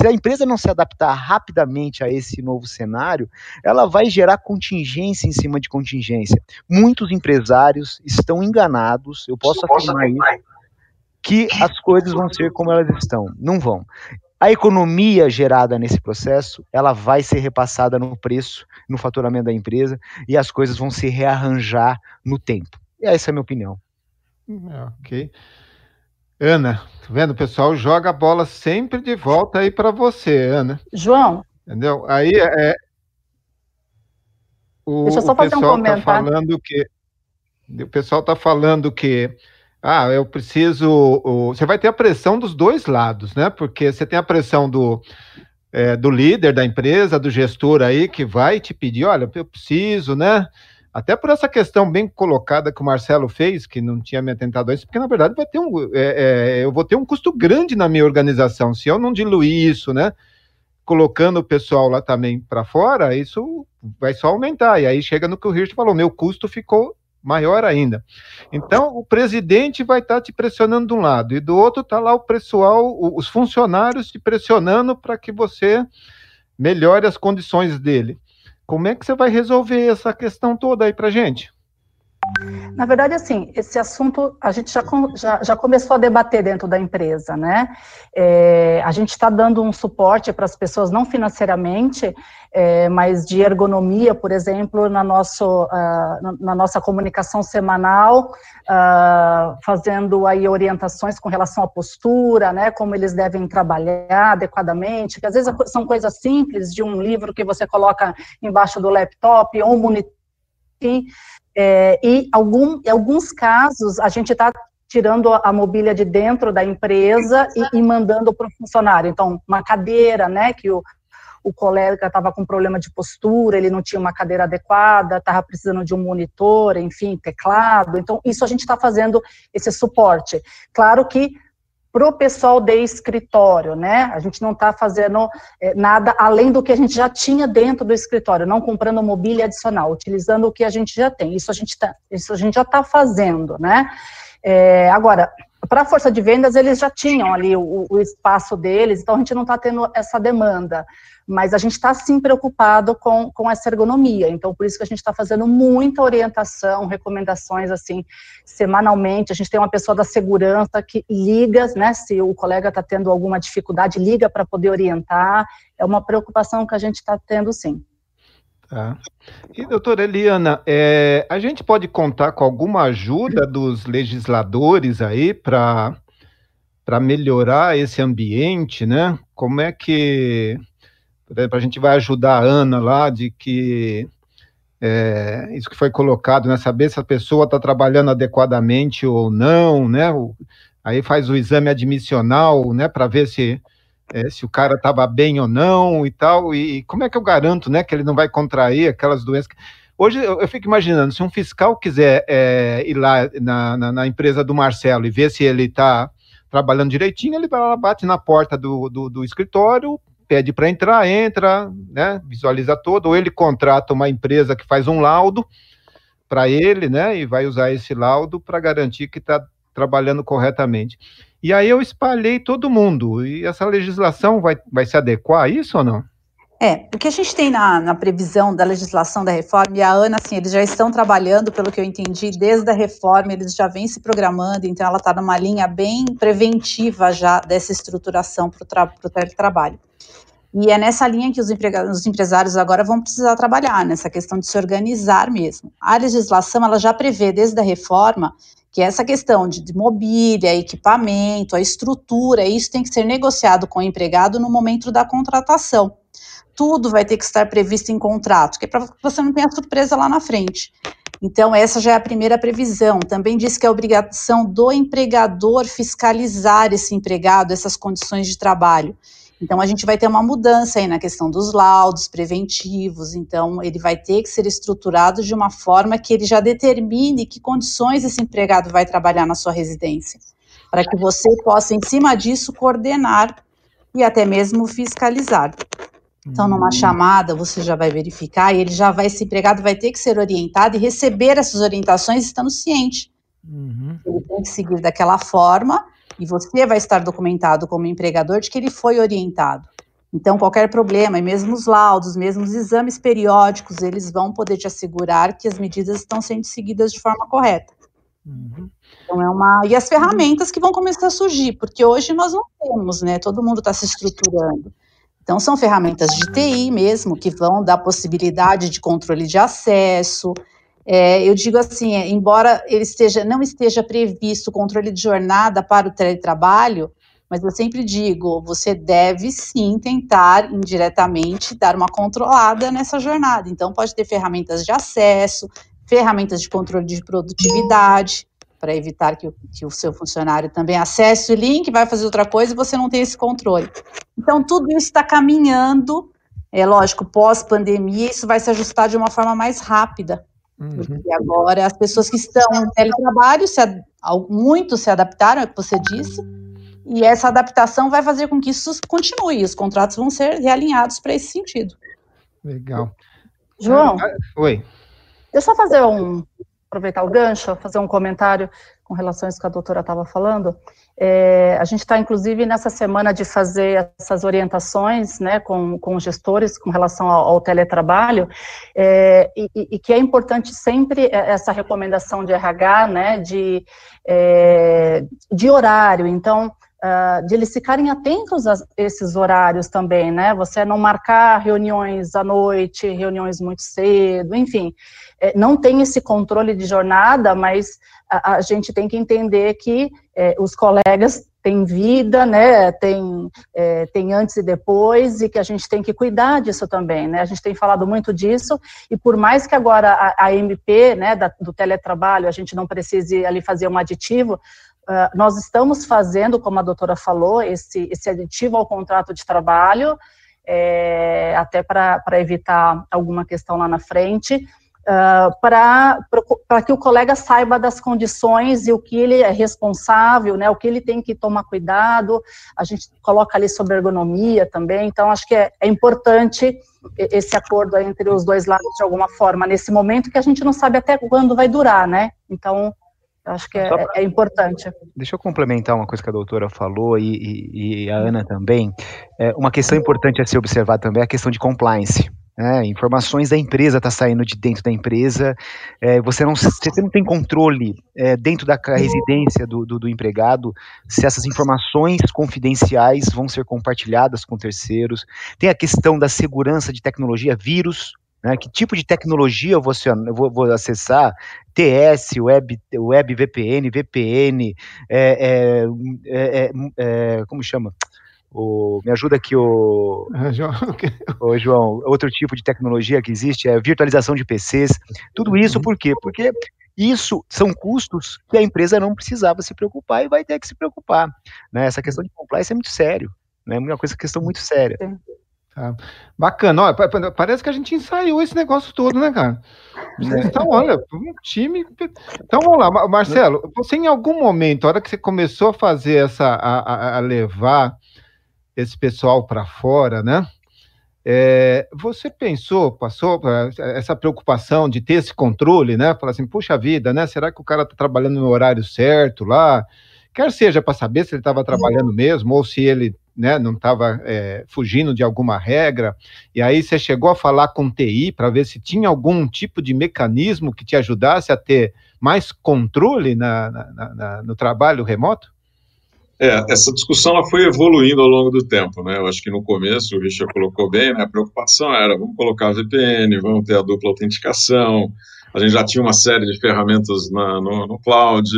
Se a empresa não se adaptar rapidamente a esse novo cenário, ela vai gerar contingência em cima de contingência. Muitos empresários estão enganados, eu posso afirmar isso, que as coisas vão ser como elas estão. Não vão a economia gerada nesse processo, ela vai ser repassada no preço, no faturamento da empresa, e as coisas vão se rearranjar no tempo. E essa é a minha opinião. É, ok. Ana, tá vendo? O pessoal joga a bola sempre de volta aí para você, Ana. João. Entendeu? Aí é. O, Deixa eu só fazer um tá comentário. Tá falando que, o pessoal está falando que ah, eu preciso. Você vai ter a pressão dos dois lados, né? Porque você tem a pressão do, é, do líder da empresa, do gestor aí, que vai te pedir: olha, eu preciso, né? Até por essa questão bem colocada que o Marcelo fez, que não tinha me atentado a isso, porque na verdade vai ter um, é, é, eu vou ter um custo grande na minha organização. Se eu não diluir isso, né? Colocando o pessoal lá também para fora, isso vai só aumentar. E aí chega no que o Hirsch falou: meu custo ficou maior ainda. Então, o presidente vai estar tá te pressionando de um lado, e do outro está lá o pessoal, os funcionários te pressionando para que você melhore as condições dele. Como é que você vai resolver essa questão toda aí para gente? Na verdade, assim, esse assunto a gente já, já, já começou a debater dentro da empresa, né? É, a gente está dando um suporte para as pessoas, não financeiramente, é, mas de ergonomia, por exemplo, na, nosso, uh, na nossa comunicação semanal, uh, fazendo aí orientações com relação à postura, né? Como eles devem trabalhar adequadamente, que às vezes são coisas simples de um livro que você coloca embaixo do laptop ou um monitor é, e algum, em alguns casos, a gente está tirando a mobília de dentro da empresa e, e mandando para o funcionário. Então, uma cadeira, né, que o, o colega estava com problema de postura, ele não tinha uma cadeira adequada, estava precisando de um monitor, enfim, teclado. Então, isso a gente está fazendo esse suporte. Claro que para o pessoal de escritório, né? A gente não está fazendo é, nada além do que a gente já tinha dentro do escritório, não comprando mobília adicional, utilizando o que a gente já tem. Isso a gente, tá, isso a gente já está fazendo, né? É, agora, para a força de vendas, eles já tinham ali o, o espaço deles, então a gente não está tendo essa demanda mas a gente está sim preocupado com, com essa ergonomia, então por isso que a gente está fazendo muita orientação, recomendações assim, semanalmente, a gente tem uma pessoa da segurança que liga, né, se o colega está tendo alguma dificuldade, liga para poder orientar, é uma preocupação que a gente está tendo sim. Tá. E, doutora Eliana, é, a gente pode contar com alguma ajuda dos legisladores aí para melhorar esse ambiente, né? Como é que a gente vai ajudar a Ana lá de que é, isso que foi colocado, né? Saber se a pessoa está trabalhando adequadamente ou não, né? O, aí faz o exame admissional, né? Para ver se é, se o cara estava bem ou não e tal. E, e, como é que eu garanto, né? Que ele não vai contrair aquelas doenças. Hoje eu, eu fico imaginando, se um fiscal quiser é, ir lá na, na, na, empresa do Marcelo e ver se ele está trabalhando direitinho, ele vai lá, bate na porta do, do, do escritório, pede para entrar, entra, né, visualiza todo, ou ele contrata uma empresa que faz um laudo para ele, né, e vai usar esse laudo para garantir que está trabalhando corretamente. E aí eu espalhei todo mundo, e essa legislação vai, vai se adequar a isso ou não? É, o que a gente tem na, na, previsão da legislação da reforma, e a Ana, assim, eles já estão trabalhando, pelo que eu entendi, desde a reforma, eles já vêm se programando, então ela está numa linha bem preventiva já dessa estruturação para o teletrabalho. E é nessa linha que os, os empresários agora vão precisar trabalhar, nessa questão de se organizar mesmo. A legislação, ela já prevê, desde a reforma, que essa questão de, de mobília, equipamento, a estrutura, isso tem que ser negociado com o empregado no momento da contratação. Tudo vai ter que estar previsto em contrato, que é para você não tenha surpresa lá na frente. Então, essa já é a primeira previsão. Também diz que é obrigação do empregador fiscalizar esse empregado, essas condições de trabalho. Então, a gente vai ter uma mudança aí na questão dos laudos preventivos. Então, ele vai ter que ser estruturado de uma forma que ele já determine que condições esse empregado vai trabalhar na sua residência, para que você possa, em cima disso, coordenar e até mesmo fiscalizar. Então, numa uhum. chamada, você já vai verificar e ele já vai, esse empregado vai ter que ser orientado e receber essas orientações estando ciente. Uhum. Ele tem que seguir daquela forma e você vai estar documentado como empregador de que ele foi orientado. Então, qualquer problema, e mesmo os laudos, mesmo os exames periódicos, eles vão poder te assegurar que as medidas estão sendo seguidas de forma correta. Uhum. Então, é uma. E as ferramentas que vão começar a surgir, porque hoje nós não temos, né? Todo mundo está se estruturando. Então, são ferramentas de TI mesmo, que vão dar possibilidade de controle de acesso. É, eu digo assim, é, embora ele esteja, não esteja previsto controle de jornada para o teletrabalho, mas eu sempre digo, você deve sim tentar indiretamente dar uma controlada nessa jornada. Então, pode ter ferramentas de acesso, ferramentas de controle de produtividade, para evitar que o, que o, seu funcionário também acesse o link, vai fazer outra coisa e você não tem esse controle. Então, tudo isso está caminhando, é lógico, pós-pandemia, isso vai se ajustar de uma forma mais rápida. Uhum. Porque agora as pessoas que estão em teletrabalho, se, muitos se adaptaram, é o que você disse, e essa adaptação vai fazer com que isso continue, os contratos vão ser realinhados para esse sentido. Legal. João? Ah, oi. Deixa eu fazer um, aproveitar o gancho, fazer um comentário com relação a isso que a doutora estava falando. É, a gente está, inclusive, nessa semana de fazer essas orientações né, com, com gestores com relação ao, ao teletrabalho, é, e, e, que é importante sempre essa recomendação de RH, né, de, é, de horário. Então, Uh, de eles ficarem atentos a esses horários também, né? Você não marcar reuniões à noite, reuniões muito cedo, enfim, é, não tem esse controle de jornada, mas a, a gente tem que entender que é, os colegas têm vida, né? Tem, é, tem antes e depois e que a gente tem que cuidar disso também, né? A gente tem falado muito disso e por mais que agora a, a MP, né, da, do teletrabalho, a gente não precise ali fazer um aditivo Uh, nós estamos fazendo, como a doutora falou, esse, esse aditivo ao contrato de trabalho, é, até para evitar alguma questão lá na frente, uh, para que o colega saiba das condições e o que ele é responsável, né, o que ele tem que tomar cuidado, a gente coloca ali sobre ergonomia também, então acho que é, é importante esse acordo entre os dois lados de alguma forma, nesse momento que a gente não sabe até quando vai durar, né, então Acho que é, pra... é, importante. Deixa eu complementar uma coisa que a doutora falou e, e, e a Ana também. É, uma questão importante a se observar também é a questão de compliance. É, informações da empresa está saindo de dentro da empresa, é, você, não, você não tem controle é, dentro da residência do, do, do, empregado se essas informações confidenciais vão ser compartilhadas com terceiros. Tem a questão da segurança de tecnologia, vírus, né? Que tipo de tecnologia eu vou, eu vou, vou acessar? TS, Web, Web VPN, VPN, é, é, é, é, como chama? O, me ajuda aqui, o, o João. Outro tipo de tecnologia que existe é virtualização de PCs. Tudo isso uhum. por quê? Porque isso são custos que a empresa não precisava se preocupar e vai ter que se preocupar. Né? Essa questão de compliance é muito sério. Né? É uma coisa, questão muito séria. Sim. Tá. Bacana, olha, parece que a gente ensaiou esse negócio todo, né, cara? Então, olha, um time. Então vamos lá, Marcelo, você em algum momento, a hora que você começou a fazer essa, a, a levar esse pessoal para fora, né? É, você pensou, passou essa preocupação de ter esse controle, né? Falar assim, puxa vida, né? Será que o cara está trabalhando no horário certo lá? Quer seja para saber se ele estava trabalhando mesmo ou se ele né, não estava é, fugindo de alguma regra, e aí você chegou a falar com TI para ver se tinha algum tipo de mecanismo que te ajudasse a ter mais controle na, na, na, no trabalho remoto? É, essa discussão ela foi evoluindo ao longo do tempo, né? Eu acho que no começo o Richard colocou bem, né? A preocupação era vamos colocar VPN, vamos ter a dupla autenticação. A gente já tinha uma série de ferramentas na, no, no cloud,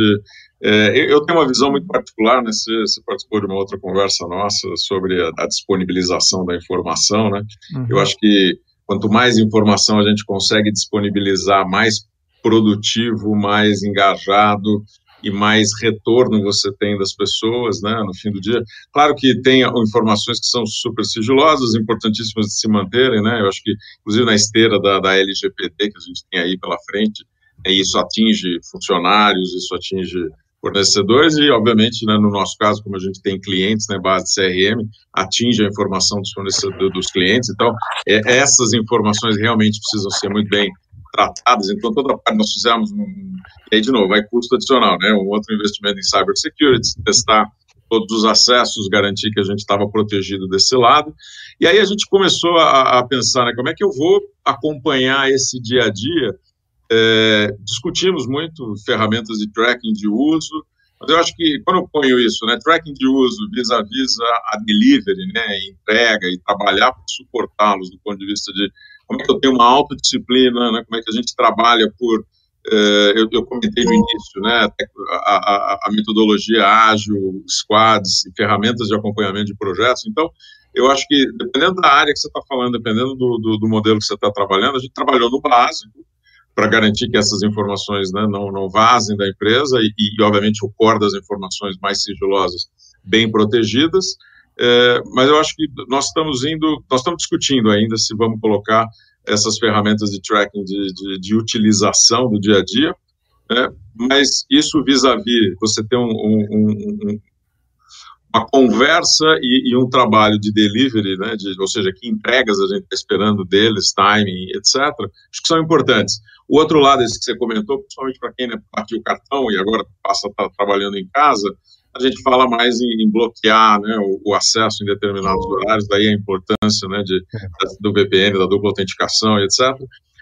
é, eu tenho uma visão muito particular, né? Você, você, participou de uma outra conversa nossa sobre a, a disponibilização da informação, né? Uhum. Eu acho que quanto mais informação a gente consegue disponibilizar, mais produtivo, mais engajado e mais retorno você tem das pessoas, né? No fim do dia, claro que tem informações que são super sigilosas, importantíssimas de se manterem, né? Eu acho que, inclusive na esteira da, da LGPD que a gente tem aí pela frente, é, isso atinge funcionários, isso atinge fornecedores e, obviamente, né, no nosso caso, como a gente tem clientes, né, base de CRM, atinge a informação dos fornecedores, dos clientes, então, é, essas informações realmente precisam ser muito bem tratadas, então toda parte nós fizemos, um, e aí de novo, vai custo adicional, né, um outro investimento em cybersecurity, testar todos os acessos, garantir que a gente estava protegido desse lado, e aí a gente começou a, a pensar, né, como é que eu vou acompanhar esse dia a dia, é, discutimos muito ferramentas de tracking de uso, mas eu acho que quando eu ponho isso, né, tracking de uso vis-a-vis a, a delivery, né, entrega e trabalhar para suportá-los do ponto de vista de como é que eu tenho uma autodisciplina, né, como é que a gente trabalha por, é, eu, eu, comentei no início, né, a, a, a, metodologia ágil, squads e ferramentas de acompanhamento de projetos, então, eu acho que, dependendo da área que você está falando, dependendo do, do, do modelo que você está trabalhando, a gente trabalhou no básico, para garantir que essas informações né, não, não vazem da empresa e, e, obviamente, o core das informações mais sigilosas bem protegidas. É, mas eu acho que nós estamos indo, nós estamos discutindo ainda se vamos colocar essas ferramentas de tracking de, de, de utilização do dia a dia, né, mas isso vis-à-vis -vis você ter um, um, um, uma conversa e, e, um trabalho de delivery, né, de, ou seja, que entregas a gente está esperando deles, timing, etc., acho que são importantes. O outro lado, esse que você comentou, principalmente para quem né, partiu o cartão e agora passa a estar tá trabalhando em casa, a gente fala mais em, em bloquear né, o, o, acesso em determinados horários, daí a importância né, de, do VPN, da dupla autenticação, etc.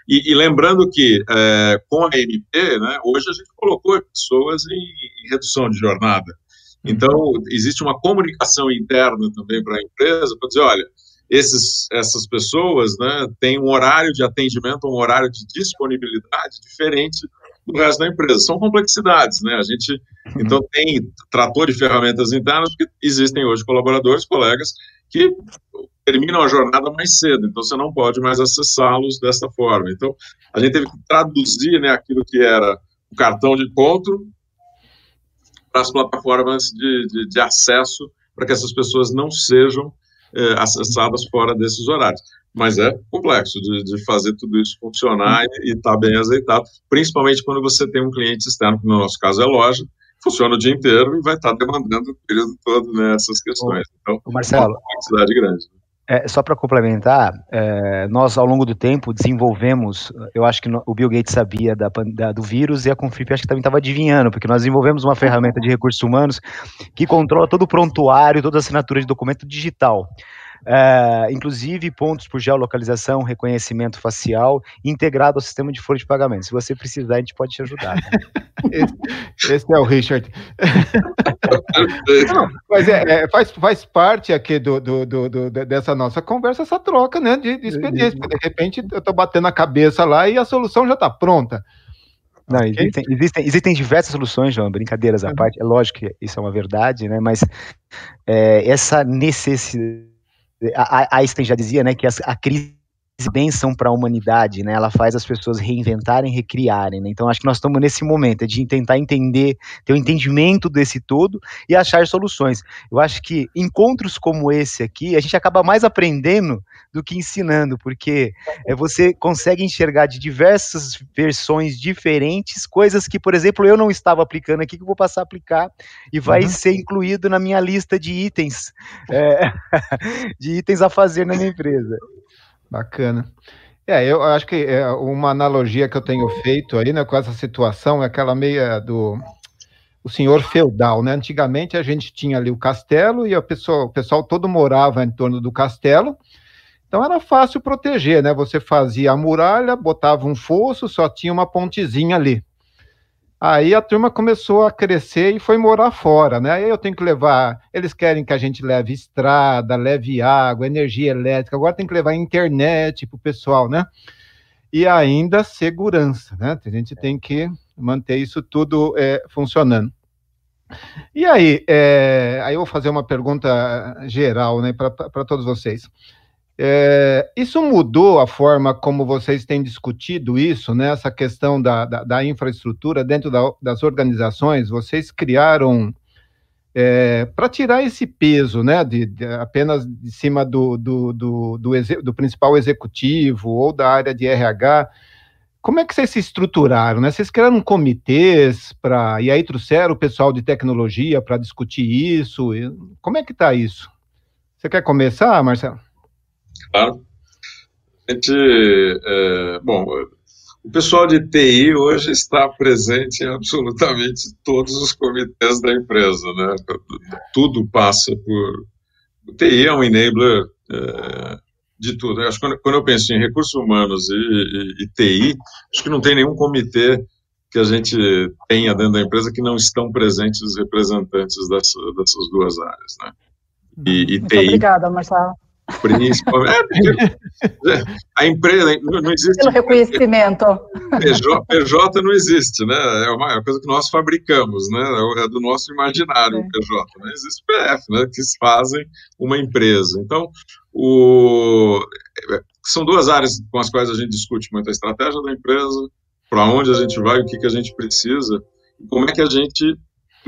E, e lembrando que é, com a MP, né, hoje a gente colocou pessoas em, em redução de jornada. Então, existe uma comunicação interna também para a empresa para dizer, olha, esses, essas pessoas né, têm um horário de atendimento, um horário de disponibilidade diferente do resto da empresa. São complexidades, né? A gente, uhum. então, tem trator de ferramentas internas, porque existem hoje colaboradores, colegas, que terminam a jornada mais cedo, então você não pode mais acessá-los dessa forma. Então, a gente teve que traduzir né, aquilo que era o cartão de encontro para as plataformas de, de, de acesso, para que essas pessoas não sejam é, acessadas fora desses horários. Mas é complexo de, de fazer tudo isso funcionar e estar tá bem azeitado, principalmente quando você tem um cliente externo, que no nosso caso é loja, funciona o dia inteiro e vai estar tá demandando o período todo nessas né, questões. Então, Marcelo, é uma complexidade grande. É, só para complementar, é, nós ao longo do tempo desenvolvemos, eu acho que o Bill Gates sabia da, da, do vírus e a Confip acho que também estava adivinhando, porque nós desenvolvemos uma ferramenta de recursos humanos que controla todo o prontuário, toda a assinatura de documento digital. É, inclusive pontos por geolocalização, reconhecimento facial, integrado ao sistema de folha de pagamento. Se você precisar, a gente pode te ajudar. Né? esse, esse, é o Richard. Não, mas é, é, faz, faz parte aqui do, do, do, do, dessa nossa conversa, essa troca né, de, de experiência. De repente eu estou batendo a cabeça lá e a solução já está pronta. Não, existem, existem, existem, diversas soluções, João, brincadeiras à uhum. parte. É lógico que isso é uma verdade, né? Mas é, essa necessidade a, Einstein já dizia, né, que a, a crise bênção para a humanidade, né? Ela faz as pessoas reinventarem, recriarem, né? Então acho que nós estamos nesse momento é de tentar entender, ter o um entendimento desse todo e achar soluções. Eu acho que encontros como esse aqui, a gente acaba mais aprendendo do que ensinando, porque é, você consegue enxergar de diversas versões diferentes, coisas que, por exemplo, eu não estava aplicando aqui, que eu vou passar a aplicar e vai uhum. ser incluído na minha lista de itens, é, de itens a fazer na minha empresa. Bacana. É, eu acho que é uma analogia que eu tenho feito aí, né, com essa situação é aquela meia do o senhor feudal, né? Antigamente a gente tinha ali o castelo e a pessoa, o pessoal todo morava em torno do castelo. Então era fácil proteger, né? Você fazia a muralha, botava um fosso, só tinha uma pontezinha ali. Aí a turma começou a crescer e foi morar fora, né? Aí eu tenho que levar. Eles querem que a gente leve estrada, leve água, energia elétrica. Agora tem que levar internet para o pessoal, né? E ainda segurança, né? A gente tem que manter isso tudo é, funcionando. E aí, é, aí eu vou fazer uma pergunta geral, né, para todos vocês. É, isso mudou a forma como vocês têm discutido isso, né? Essa questão da, da, da infraestrutura dentro da, das organizações. Vocês criaram é, para tirar esse peso, né? De, de, apenas de cima do, do, do, do, principal executivo ou da área de RH. como é que vocês se estruturaram, né? Vocês criaram comitês para e aí trouxeram o pessoal de tecnologia para discutir isso. Como é que está isso? Você quer começar, Marcelo? Claro. A gente, é, bom, o pessoal de TI hoje está presente em absolutamente todos os comitês da empresa, né? Tudo passa por. O TI é um enabler é, de tudo. Acho que quando, quando, eu penso em recursos humanos e, e, e, TI, acho que não tem nenhum comitê que a gente tenha dentro da empresa que não estão presentes os representantes dessa, dessas duas áreas, né? E, e Muito TI. Obrigada, Marcelo. Principalmente. É, a empresa não existe. Pelo reconhecimento. PJ, PJ não existe, né? É uma, é uma, coisa que nós fabricamos, né? É do nosso imaginário o PJ. Não existe PF, né? Que fazem uma empresa. Então, o, são duas áreas com as quais a gente discute muito a estratégia da empresa, para onde a gente vai, o que, que a gente precisa, e como é que a gente,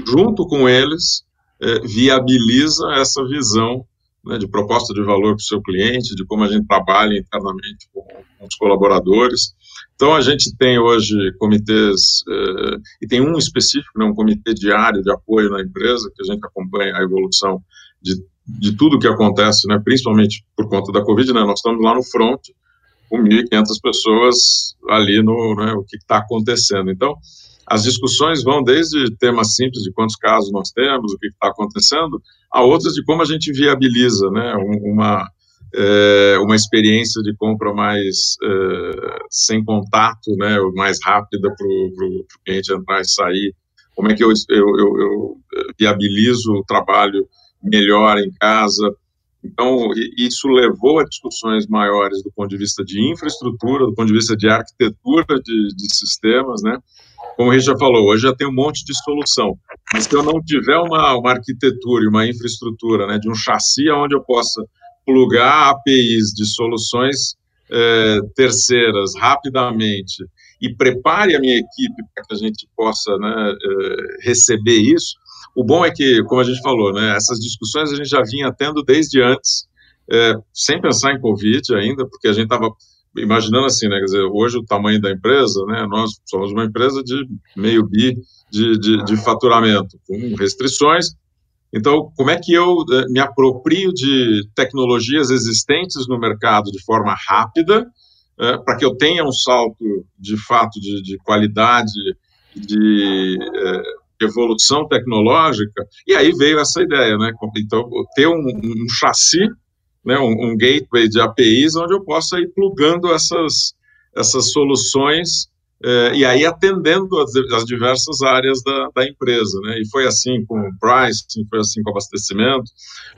junto com eles, é, viabiliza essa visão né, de proposta de valor para o seu cliente, de como a gente trabalha internamente com, com os colaboradores. Então, a gente tem hoje comitês, eh, e tem um específico, né, um comitê diário de apoio na empresa, que a gente acompanha a evolução de, de tudo que acontece, né, principalmente por conta da Covid, né, nós estamos lá no front, com 1.500 pessoas ali no, né, o que está acontecendo. Então, as discussões vão desde temas simples de quantos casos nós temos, o que está acontecendo, a outras de como a gente viabiliza né, uma, é, uma experiência de compra mais é, sem contato, né, mais rápida para o cliente entrar e sair, como é que eu, eu, eu, eu viabilizo o trabalho melhor em casa, então, isso levou a discussões maiores do ponto de vista de infraestrutura, do ponto de vista de arquitetura de, de sistemas, né? como o Richard falou, hoje já tem um monte de solução, mas se eu não tiver uma, uma arquitetura e uma infraestrutura, né, de um chassi onde eu possa plugar APIs de soluções é, terceiras rapidamente e prepare a minha equipe para que a gente possa né, é, receber isso, o bom é que, como a gente falou, né, essas discussões a gente já vinha tendo desde antes, é, sem pensar em Covid ainda, porque a gente estava imaginando assim, né, quer dizer, hoje o tamanho da empresa, né, nós somos uma empresa de meio bi de, de, de faturamento, com restrições, então, como é que eu eh, me aproprio de tecnologias existentes no mercado de forma rápida, é, para que eu tenha um salto de fato de, de qualidade, de é, evolução tecnológica? E aí veio essa ideia, né? Então, ter um, um chassi né, um, um, gateway de APIs onde eu possa ir plugando essas, essas soluções eh, e aí atendendo as, as diversas áreas da, da, empresa, né, e foi assim com o pricing, foi assim com o abastecimento,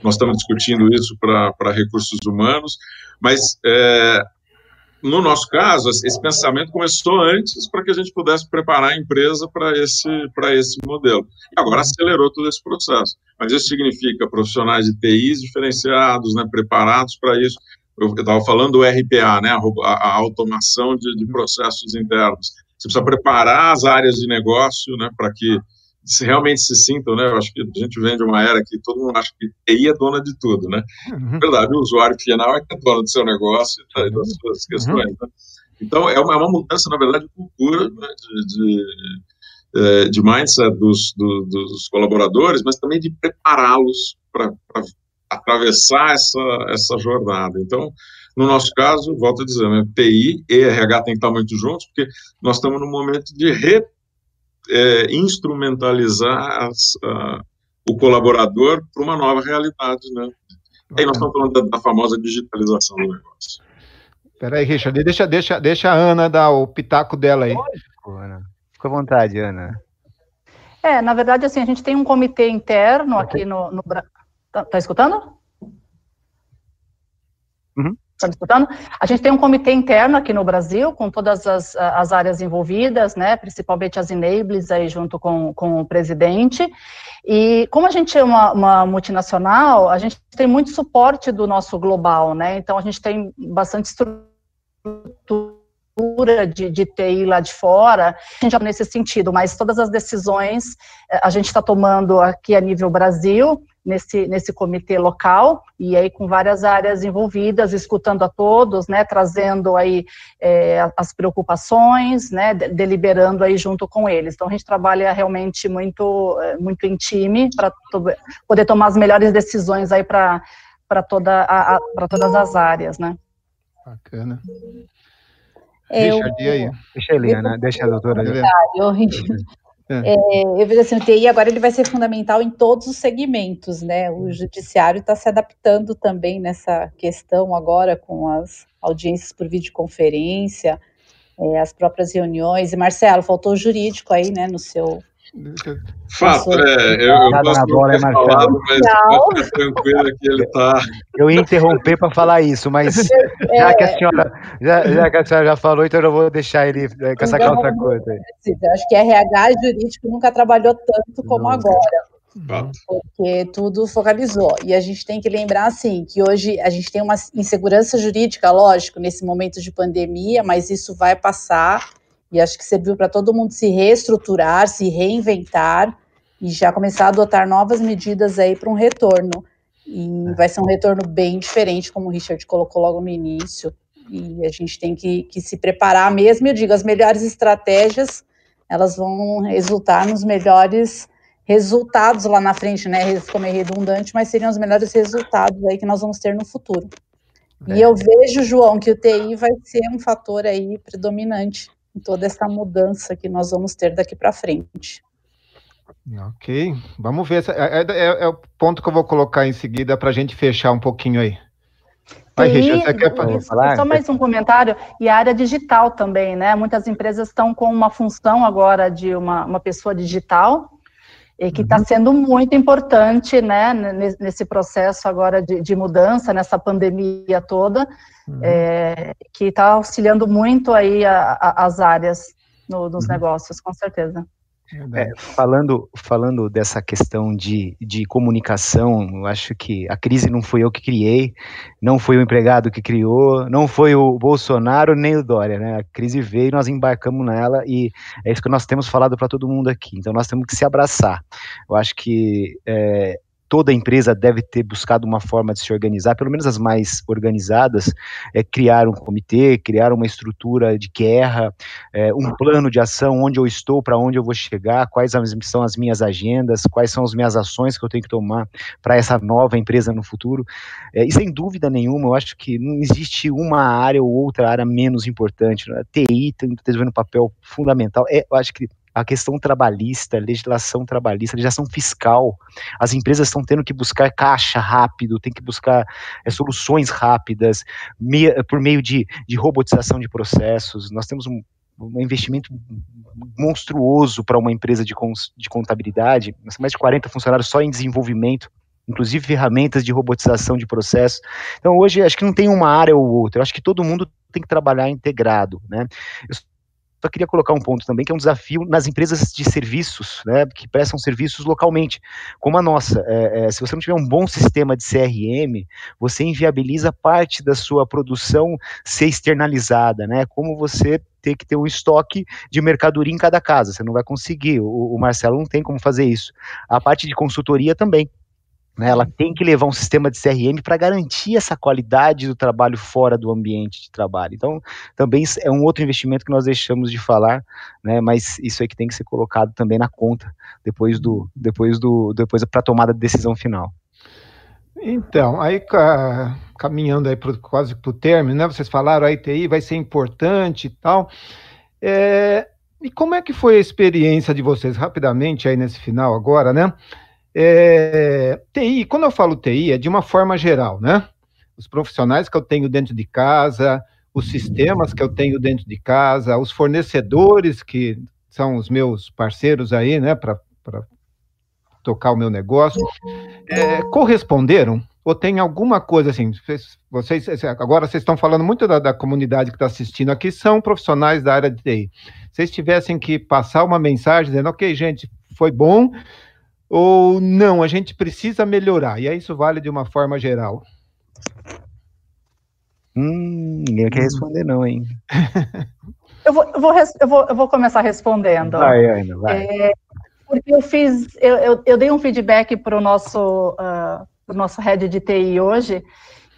nós estamos discutindo isso para recursos humanos, mas eh, no nosso caso, esse pensamento começou antes para que a gente pudesse preparar a empresa para esse, esse modelo. E agora acelerou todo esse processo. Mas isso significa profissionais de TIs diferenciados, né, preparados para isso. Eu estava falando do RPA, né, a, a automação de, de processos internos. Você precisa preparar as áreas de negócio né, para que se realmente se sintam, né? Eu acho que a gente vem de uma era que todo mundo acha que TI é dona de tudo, né? Uhum. Na verdade, o usuário final é que é dono do seu negócio e das suas uhum. questões, uhum. né? Então, é uma, é uma, mudança, na verdade, de cultura, né? de, de, é, de mindset dos, do, dos colaboradores, mas também de prepará-los para atravessar essa, essa jornada. Então, no nosso caso, volto a dizer, né, TI e RH tem que estar muito juntos, porque nós estamos num momento de re é, instrumentalizar as, o colaborador para uma nova realidade, né? Aí nós estamos falando da, da famosa digitalização do negócio. Espera aí, Richard, deixa, deixa, deixa a Ana dar o pitaco dela aí. Lógico, Ana. Fica à vontade, Ana. É, na verdade, assim, a gente tem um comitê interno aqui no... no... Tá, tá escutando? Uhum. Está disputando? A gente tem um comitê interno aqui no Brasil, com todas as, as áreas envolvidas, né, principalmente as enables aí junto com, com o presidente, e como a gente é uma, uma, multinacional, a gente tem muito suporte do nosso global, né, então a gente tem bastante estrutura de, de TI lá de fora, a gente já nesse sentido, mas todas as decisões eh, a gente está tomando aqui a nível Brasil, nesse, nesse comitê local, e aí com várias áreas envolvidas, escutando a todos, né, trazendo aí é, as preocupações, né, deliberando aí junto com eles. Então a gente trabalha realmente muito, é, muito em time para poder tomar as melhores decisões aí para toda para todas as áreas, né. Bacana. Eu, deixa aí. Deixa a Eliana, deixa a doutora. Eu, é. É, eu vejo assim, o TI agora ele vai ser fundamental em todos os segmentos, né? O judiciário está se adaptando também nessa questão agora com as audiências por videoconferência, é, as próprias reuniões. E Marcelo, faltou o jurídico aí, né, no seu Fato, é, eu, eu posso não bola, ter falado, mas pode ficar tranquilo que ele está... Eu ia interromper para falar isso, mas é, já, que a senhora, já, já, que a senhora já falou, então eu vou deixar ele é, com essa calça curta. Acho que RH jurídico nunca trabalhou tanto como não. agora. Porque tudo focalizou. E a gente tem que lembrar, assim, que hoje a gente tem uma insegurança jurídica, lógico, nesse momento de pandemia, mas isso vai passar e acho que serviu para todo mundo se reestruturar, se reinventar e já começar a adotar novas medidas aí para um retorno. E é. vai ser um retorno bem diferente, como o Richard colocou logo no início. E a gente tem que, que se preparar mesmo. Eu digo, as melhores estratégias, elas vão resultar nos melhores resultados lá na frente, né? Ficou meio redundante, mas seriam os melhores resultados aí que nós vamos ter no futuro. É. E eu vejo, João, que o TI vai ser um fator aí predominante em toda essa mudança que nós vamos ter daqui para frente. Ok, vamos ver. É, é, é, o ponto que eu vou colocar em seguida para a gente fechar um pouquinho aí. Vai, Richard, você quer falar? Só mais um comentário. E a área digital também, né? Muitas empresas estão com uma função agora de uma, uma pessoa digital, e que está uhum. sendo muito importante, né, nesse processo agora de, de mudança, nessa pandemia toda, uhum. é, que está auxiliando muito aí a, a, as áreas no, nos uhum. negócios, com certeza. É, falando, falando dessa questão de, de comunicação, eu acho que a crise não foi eu que criei, não foi o empregado que criou, não foi o Bolsonaro nem o Dória, né? A crise veio, nós embarcamos nela e é isso que nós temos falado para todo mundo aqui. Então nós temos que se abraçar. Eu acho que é, toda empresa deve ter buscado uma forma de se organizar, pelo menos as mais organizadas, é criar um comitê, criar uma estrutura de guerra, é, um plano de ação, onde eu estou, para onde eu vou chegar, quais são as minhas agendas, quais são as minhas ações que eu tenho que tomar para essa nova empresa no futuro. É, e sem dúvida nenhuma, eu acho que não existe uma área ou outra área menos importante. Né? A TI está desenvolvendo um papel fundamental. É, eu acho que a questão trabalhista, legislação trabalhista, legislação fiscal. As empresas estão tendo que buscar caixa rápido, tem que buscar é, soluções rápidas, meia, por meio de, de robotização de processos. Nós temos um, um investimento monstruoso para uma empresa de, cons, de contabilidade, mais de 40 funcionários só em desenvolvimento, inclusive ferramentas de robotização de processos. Então, hoje, acho que não tem uma área ou outra, eu acho que todo mundo tem que trabalhar integrado, né? Eu só queria colocar um ponto também, que é um desafio nas empresas de serviços, né, que prestam serviços localmente, como a nossa. É, é, se você não tiver um bom sistema de CRM, você inviabiliza parte da sua produção ser externalizada, né, como você ter que ter um estoque de mercadoria em cada casa, você não vai conseguir, o, o Marcelo não tem como fazer isso. A parte de consultoria também, né, ela tem que levar um sistema de CRM para garantir essa qualidade do trabalho fora do ambiente de trabalho. Então, também é um outro investimento que nós deixamos de falar, né, mas isso aí que tem que ser colocado também na conta depois do depois do depois para a tomada de decisão final. Então, aí caminhando aí pro, quase para o término, né? Vocês falaram a ITI vai ser importante e tal. É, e como é que foi a experiência de vocês rapidamente aí nesse final agora, né? É, TI, quando eu falo TI, é de uma forma geral, né? Os profissionais que eu tenho dentro de casa, os sistemas que eu tenho dentro de casa, os fornecedores que são os meus parceiros aí, né, para tocar o meu negócio, é, corresponderam? Ou tem alguma coisa assim? Vocês, agora vocês estão falando muito da, da comunidade que está assistindo aqui, são profissionais da área de TI. Vocês tivessem que passar uma mensagem dizendo, ok, gente, foi bom, ou não, a gente precisa melhorar? E aí isso vale de uma forma geral. Hum, ninguém quer responder, não, hein? eu, vou, eu, vou, eu, vou, eu vou começar respondendo. Vai, Ana, vai. É, porque eu fiz, eu, eu, eu dei um feedback para o nosso, uh, nosso head de TI hoje,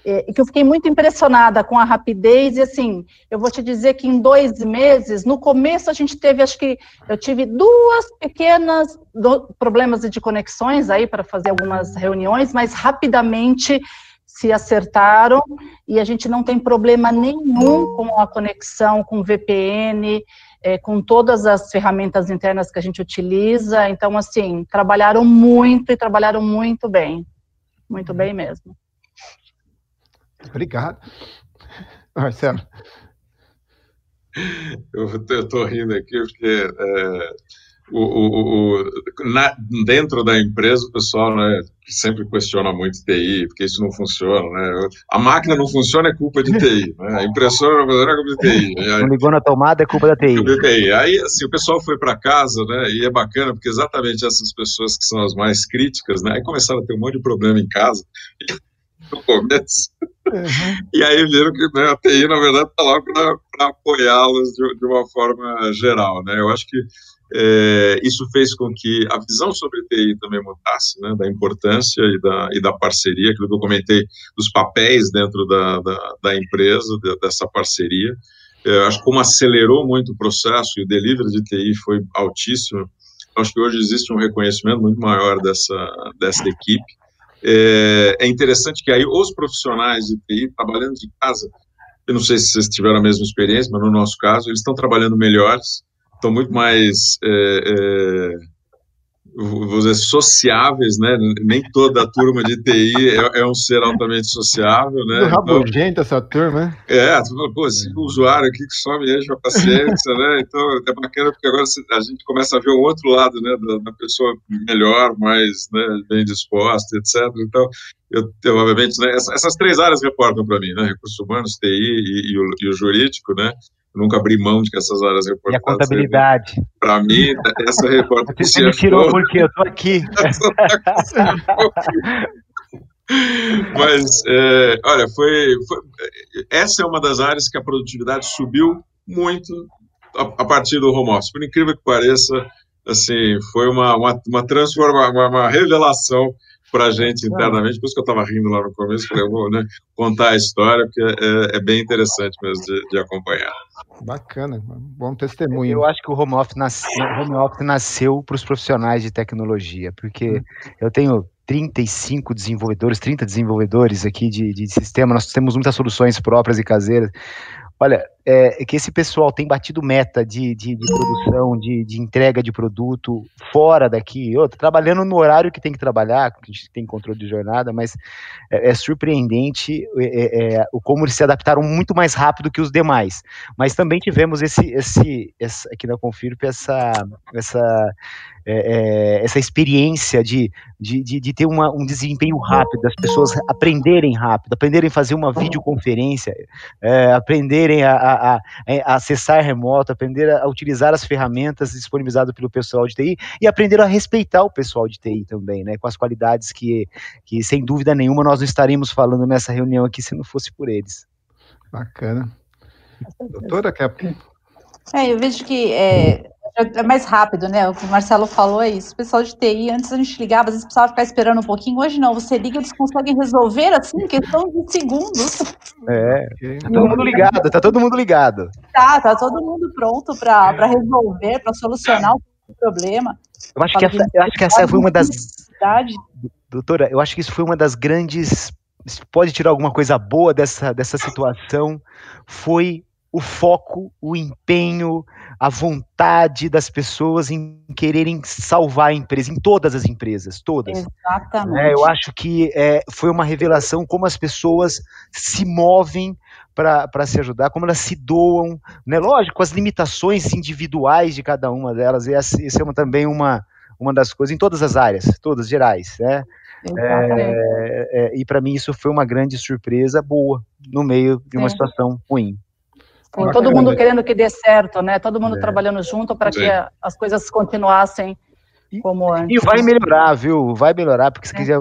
e que eu fiquei muito impressionada com a rapidez, e assim, eu vou te dizer que em dois meses, no começo a gente teve, acho que eu tive duas pequenas do, problemas de conexões aí para fazer algumas reuniões, mas rapidamente se acertaram e a gente não tem problema nenhum com a conexão com VPN, é, com todas as ferramentas internas que a gente utiliza. Então, assim, trabalharam muito e trabalharam muito bem. Muito bem mesmo. Obrigado. Marcelo. Eu estou rindo aqui porque é, o, o, o, na, dentro da empresa o pessoal né, sempre questiona muito TI, porque isso não funciona. Né? A máquina não funciona é culpa de TI, né? a impressora não funciona é culpa de TI. Aí, não ligou na tomada é culpa da TI. Culpa TI. Aí assim, o pessoal foi para casa né, e é bacana porque exatamente essas pessoas que são as mais críticas né, aí começaram a ter um monte de problema em casa no começo. Uhum. E aí viram que né, a TI, na verdade, está lá para apoiá-los de, de, uma forma geral. Né? Eu acho que é, isso fez com que a visão sobre TI também mudasse, né, da importância e da, e da parceria, aquilo que eu comentei, dos papéis dentro da, da, da empresa, de, dessa parceria. É, acho que como acelerou muito o processo e o delivery de TI foi altíssimo, acho que hoje existe um reconhecimento muito maior dessa, dessa equipe. É, é interessante que aí os profissionais de TI trabalhando de casa, eu não sei se vocês tiveram a mesma experiência, mas no nosso caso, eles estão trabalhando melhores, estão muito mais é, é, vou dizer, sociáveis, né? Nem toda a turma de TI é, é um ser altamente sociável, né? Então, rabugenta essa turma, É, tu fala, pô, esse usuário aqui que só me enche a paciência, né? Então, é bacana porque agora a gente começa a ver o outro lado, né? Da, da pessoa melhor, mais né, bem disposta, etc. Então, eu, eu obviamente, né, essas, essas três áreas reportam para mim, né? Recursos humanos, TI e, e, o, e o jurídico, né? Nunca abri mão de que essas áreas reportadas. E a contabilidade. Para mim, essa reporta Você, você me tirou porque eu estou aqui. Mas, é, olha, foi, foi, Essa é uma das áreas que a produtividade subiu muito a, a partir do home office. Por incrível que pareça, assim, foi uma, uma, uma transformação, uma, uma revelação para a gente internamente, por isso que eu estava rindo lá no começo, falei, eu vou né, contar a história, porque é, é bem interessante mesmo de, de, acompanhar. Bacana, bom testemunho. Eu acho que o home office, nasceu, home office nasceu para os profissionais de tecnologia, porque hum. eu tenho 35 desenvolvedores, 30 desenvolvedores aqui de, de sistema, nós temos muitas soluções próprias e caseiras. Olha, é, que esse pessoal tem batido meta de, de, de produção, de, de, entrega de produto fora daqui, outro, trabalhando no horário que tem que trabalhar, que a gente tem controle de jornada, mas é, é surpreendente é, é, é, o como eles se adaptaram muito mais rápido que os demais. Mas também tivemos esse, esse, esse aqui na Confirp essa, essa é, essa experiência de, de, de, ter uma, um desempenho rápido, das pessoas aprenderem rápido, aprenderem a fazer uma videoconferência, aprenderem a, a, a, acessar remoto, aprender a, utilizar as ferramentas disponibilizadas pelo pessoal de TI e aprender a respeitar o pessoal de TI também, né, com as qualidades que, que sem dúvida nenhuma nós não estaríamos falando nessa reunião aqui se não fosse por eles. Bacana. Doutora, quer... É, eu vejo que é, é mais rápido, né? O que o Marcelo falou é isso. O pessoal de TI, antes a gente ligava, às vezes precisava ficar esperando um pouquinho. Hoje não, você liga, eles conseguem resolver assim, em questão de segundos. É, tá todo mundo ligado, tá todo mundo ligado. Tá, tá todo mundo pronto para resolver, para solucionar o problema. Eu acho que essa, eu acho que essa foi uma das. Doutora, eu acho que isso foi uma das grandes. Pode tirar alguma coisa boa dessa, dessa situação. Foi o foco, o empenho, a vontade das pessoas em quererem salvar a empresa, em todas as empresas, todas. Exatamente. É, eu acho que é, foi uma revelação como as pessoas se movem para se ajudar, como elas se doam, né? Lógico, as limitações individuais de cada uma delas, e essa, essa é uma, também uma, uma das coisas, em todas as áreas, todas gerais, né? É, é, e para mim isso foi uma grande surpresa boa no meio de uma é. situação ruim. Sim, todo mundo querendo que dê certo, né? Todo mundo é. trabalhando junto para que as coisas continuassem como antes. E vai melhorar, viu? Vai melhorar, porque é. quiser,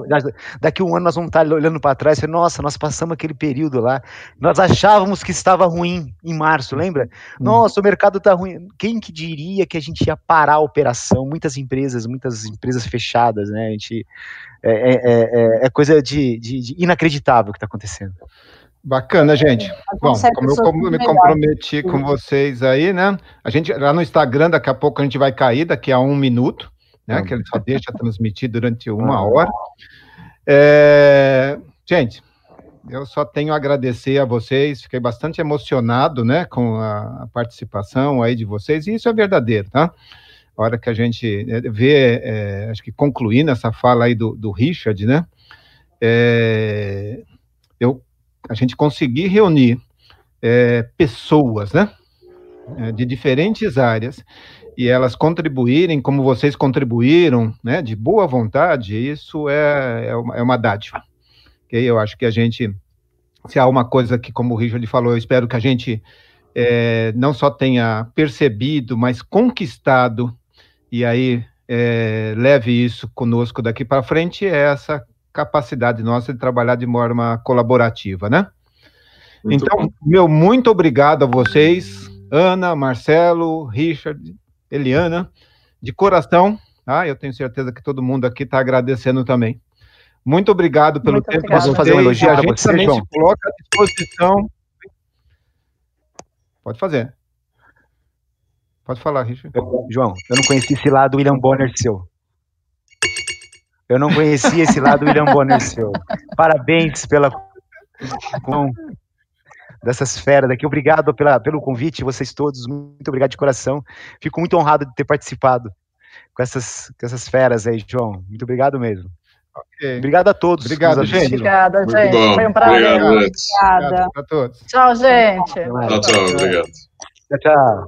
daqui a um ano nós vamos estar olhando para trás e falar, nossa, nós passamos aquele período lá, nós achávamos que estava ruim em março, lembra? Hum. Nossa, o mercado está ruim. Quem que diria que a gente ia parar a operação? Muitas empresas, muitas empresas fechadas, né? A gente, é, é, é, é coisa de, de, de inacreditável o que está acontecendo. Bacana, gente. Bom, como eu me comprometi com vocês aí, né? A gente lá no Instagram, daqui a pouco a gente vai cair, daqui a um minuto né? Que ele só deixa transmitir durante uma hora. É, gente, eu só tenho a agradecer a vocês, fiquei bastante emocionado, né, com a participação aí de vocês, e isso é verdadeiro, tá? A hora que a gente é, vê, é, acho que concluindo essa fala aí do, do Richard, né, é, eu, a gente conseguir reunir é, pessoas, né, é, de diferentes áreas, e elas contribuírem como vocês contribuíram, né, de boa vontade, isso é, é, uma, é uma dádiva. Okay? Eu acho que a gente, se há uma coisa que, como o Richard falou, eu espero que a gente é, não só tenha percebido, mas conquistado, e aí é, leve isso conosco daqui para frente, é essa capacidade nossa de trabalhar de forma colaborativa, né? Muito então, bom. meu muito obrigado a vocês, Ana, Marcelo, Richard, Eliana, de coração, tá? Eu tenho certeza que todo mundo aqui está agradecendo também. Muito obrigado pelo Muito tempo obrigado. Posso fazer um elogio a gente você, também João? se coloca à disposição. Pode fazer. Pode falar, Richard. Eu, João, eu não conheci esse lado William Bonner seu. Eu não conhecia esse lado William Bonner seu. Parabéns pela com dessas feras daqui. Obrigado pela, pelo convite, vocês todos. Muito obrigado de coração. Fico muito honrado de ter participado com essas, com essas feras aí, João. Muito obrigado mesmo. Okay. Obrigado a todos. Obrigado, gente. Obrigada, gente. Foi um prazer. Obrigado, Obrigada. Obrigado a todos. Tchau, gente. Tchau, tchau. Obrigado. Tchau, tchau.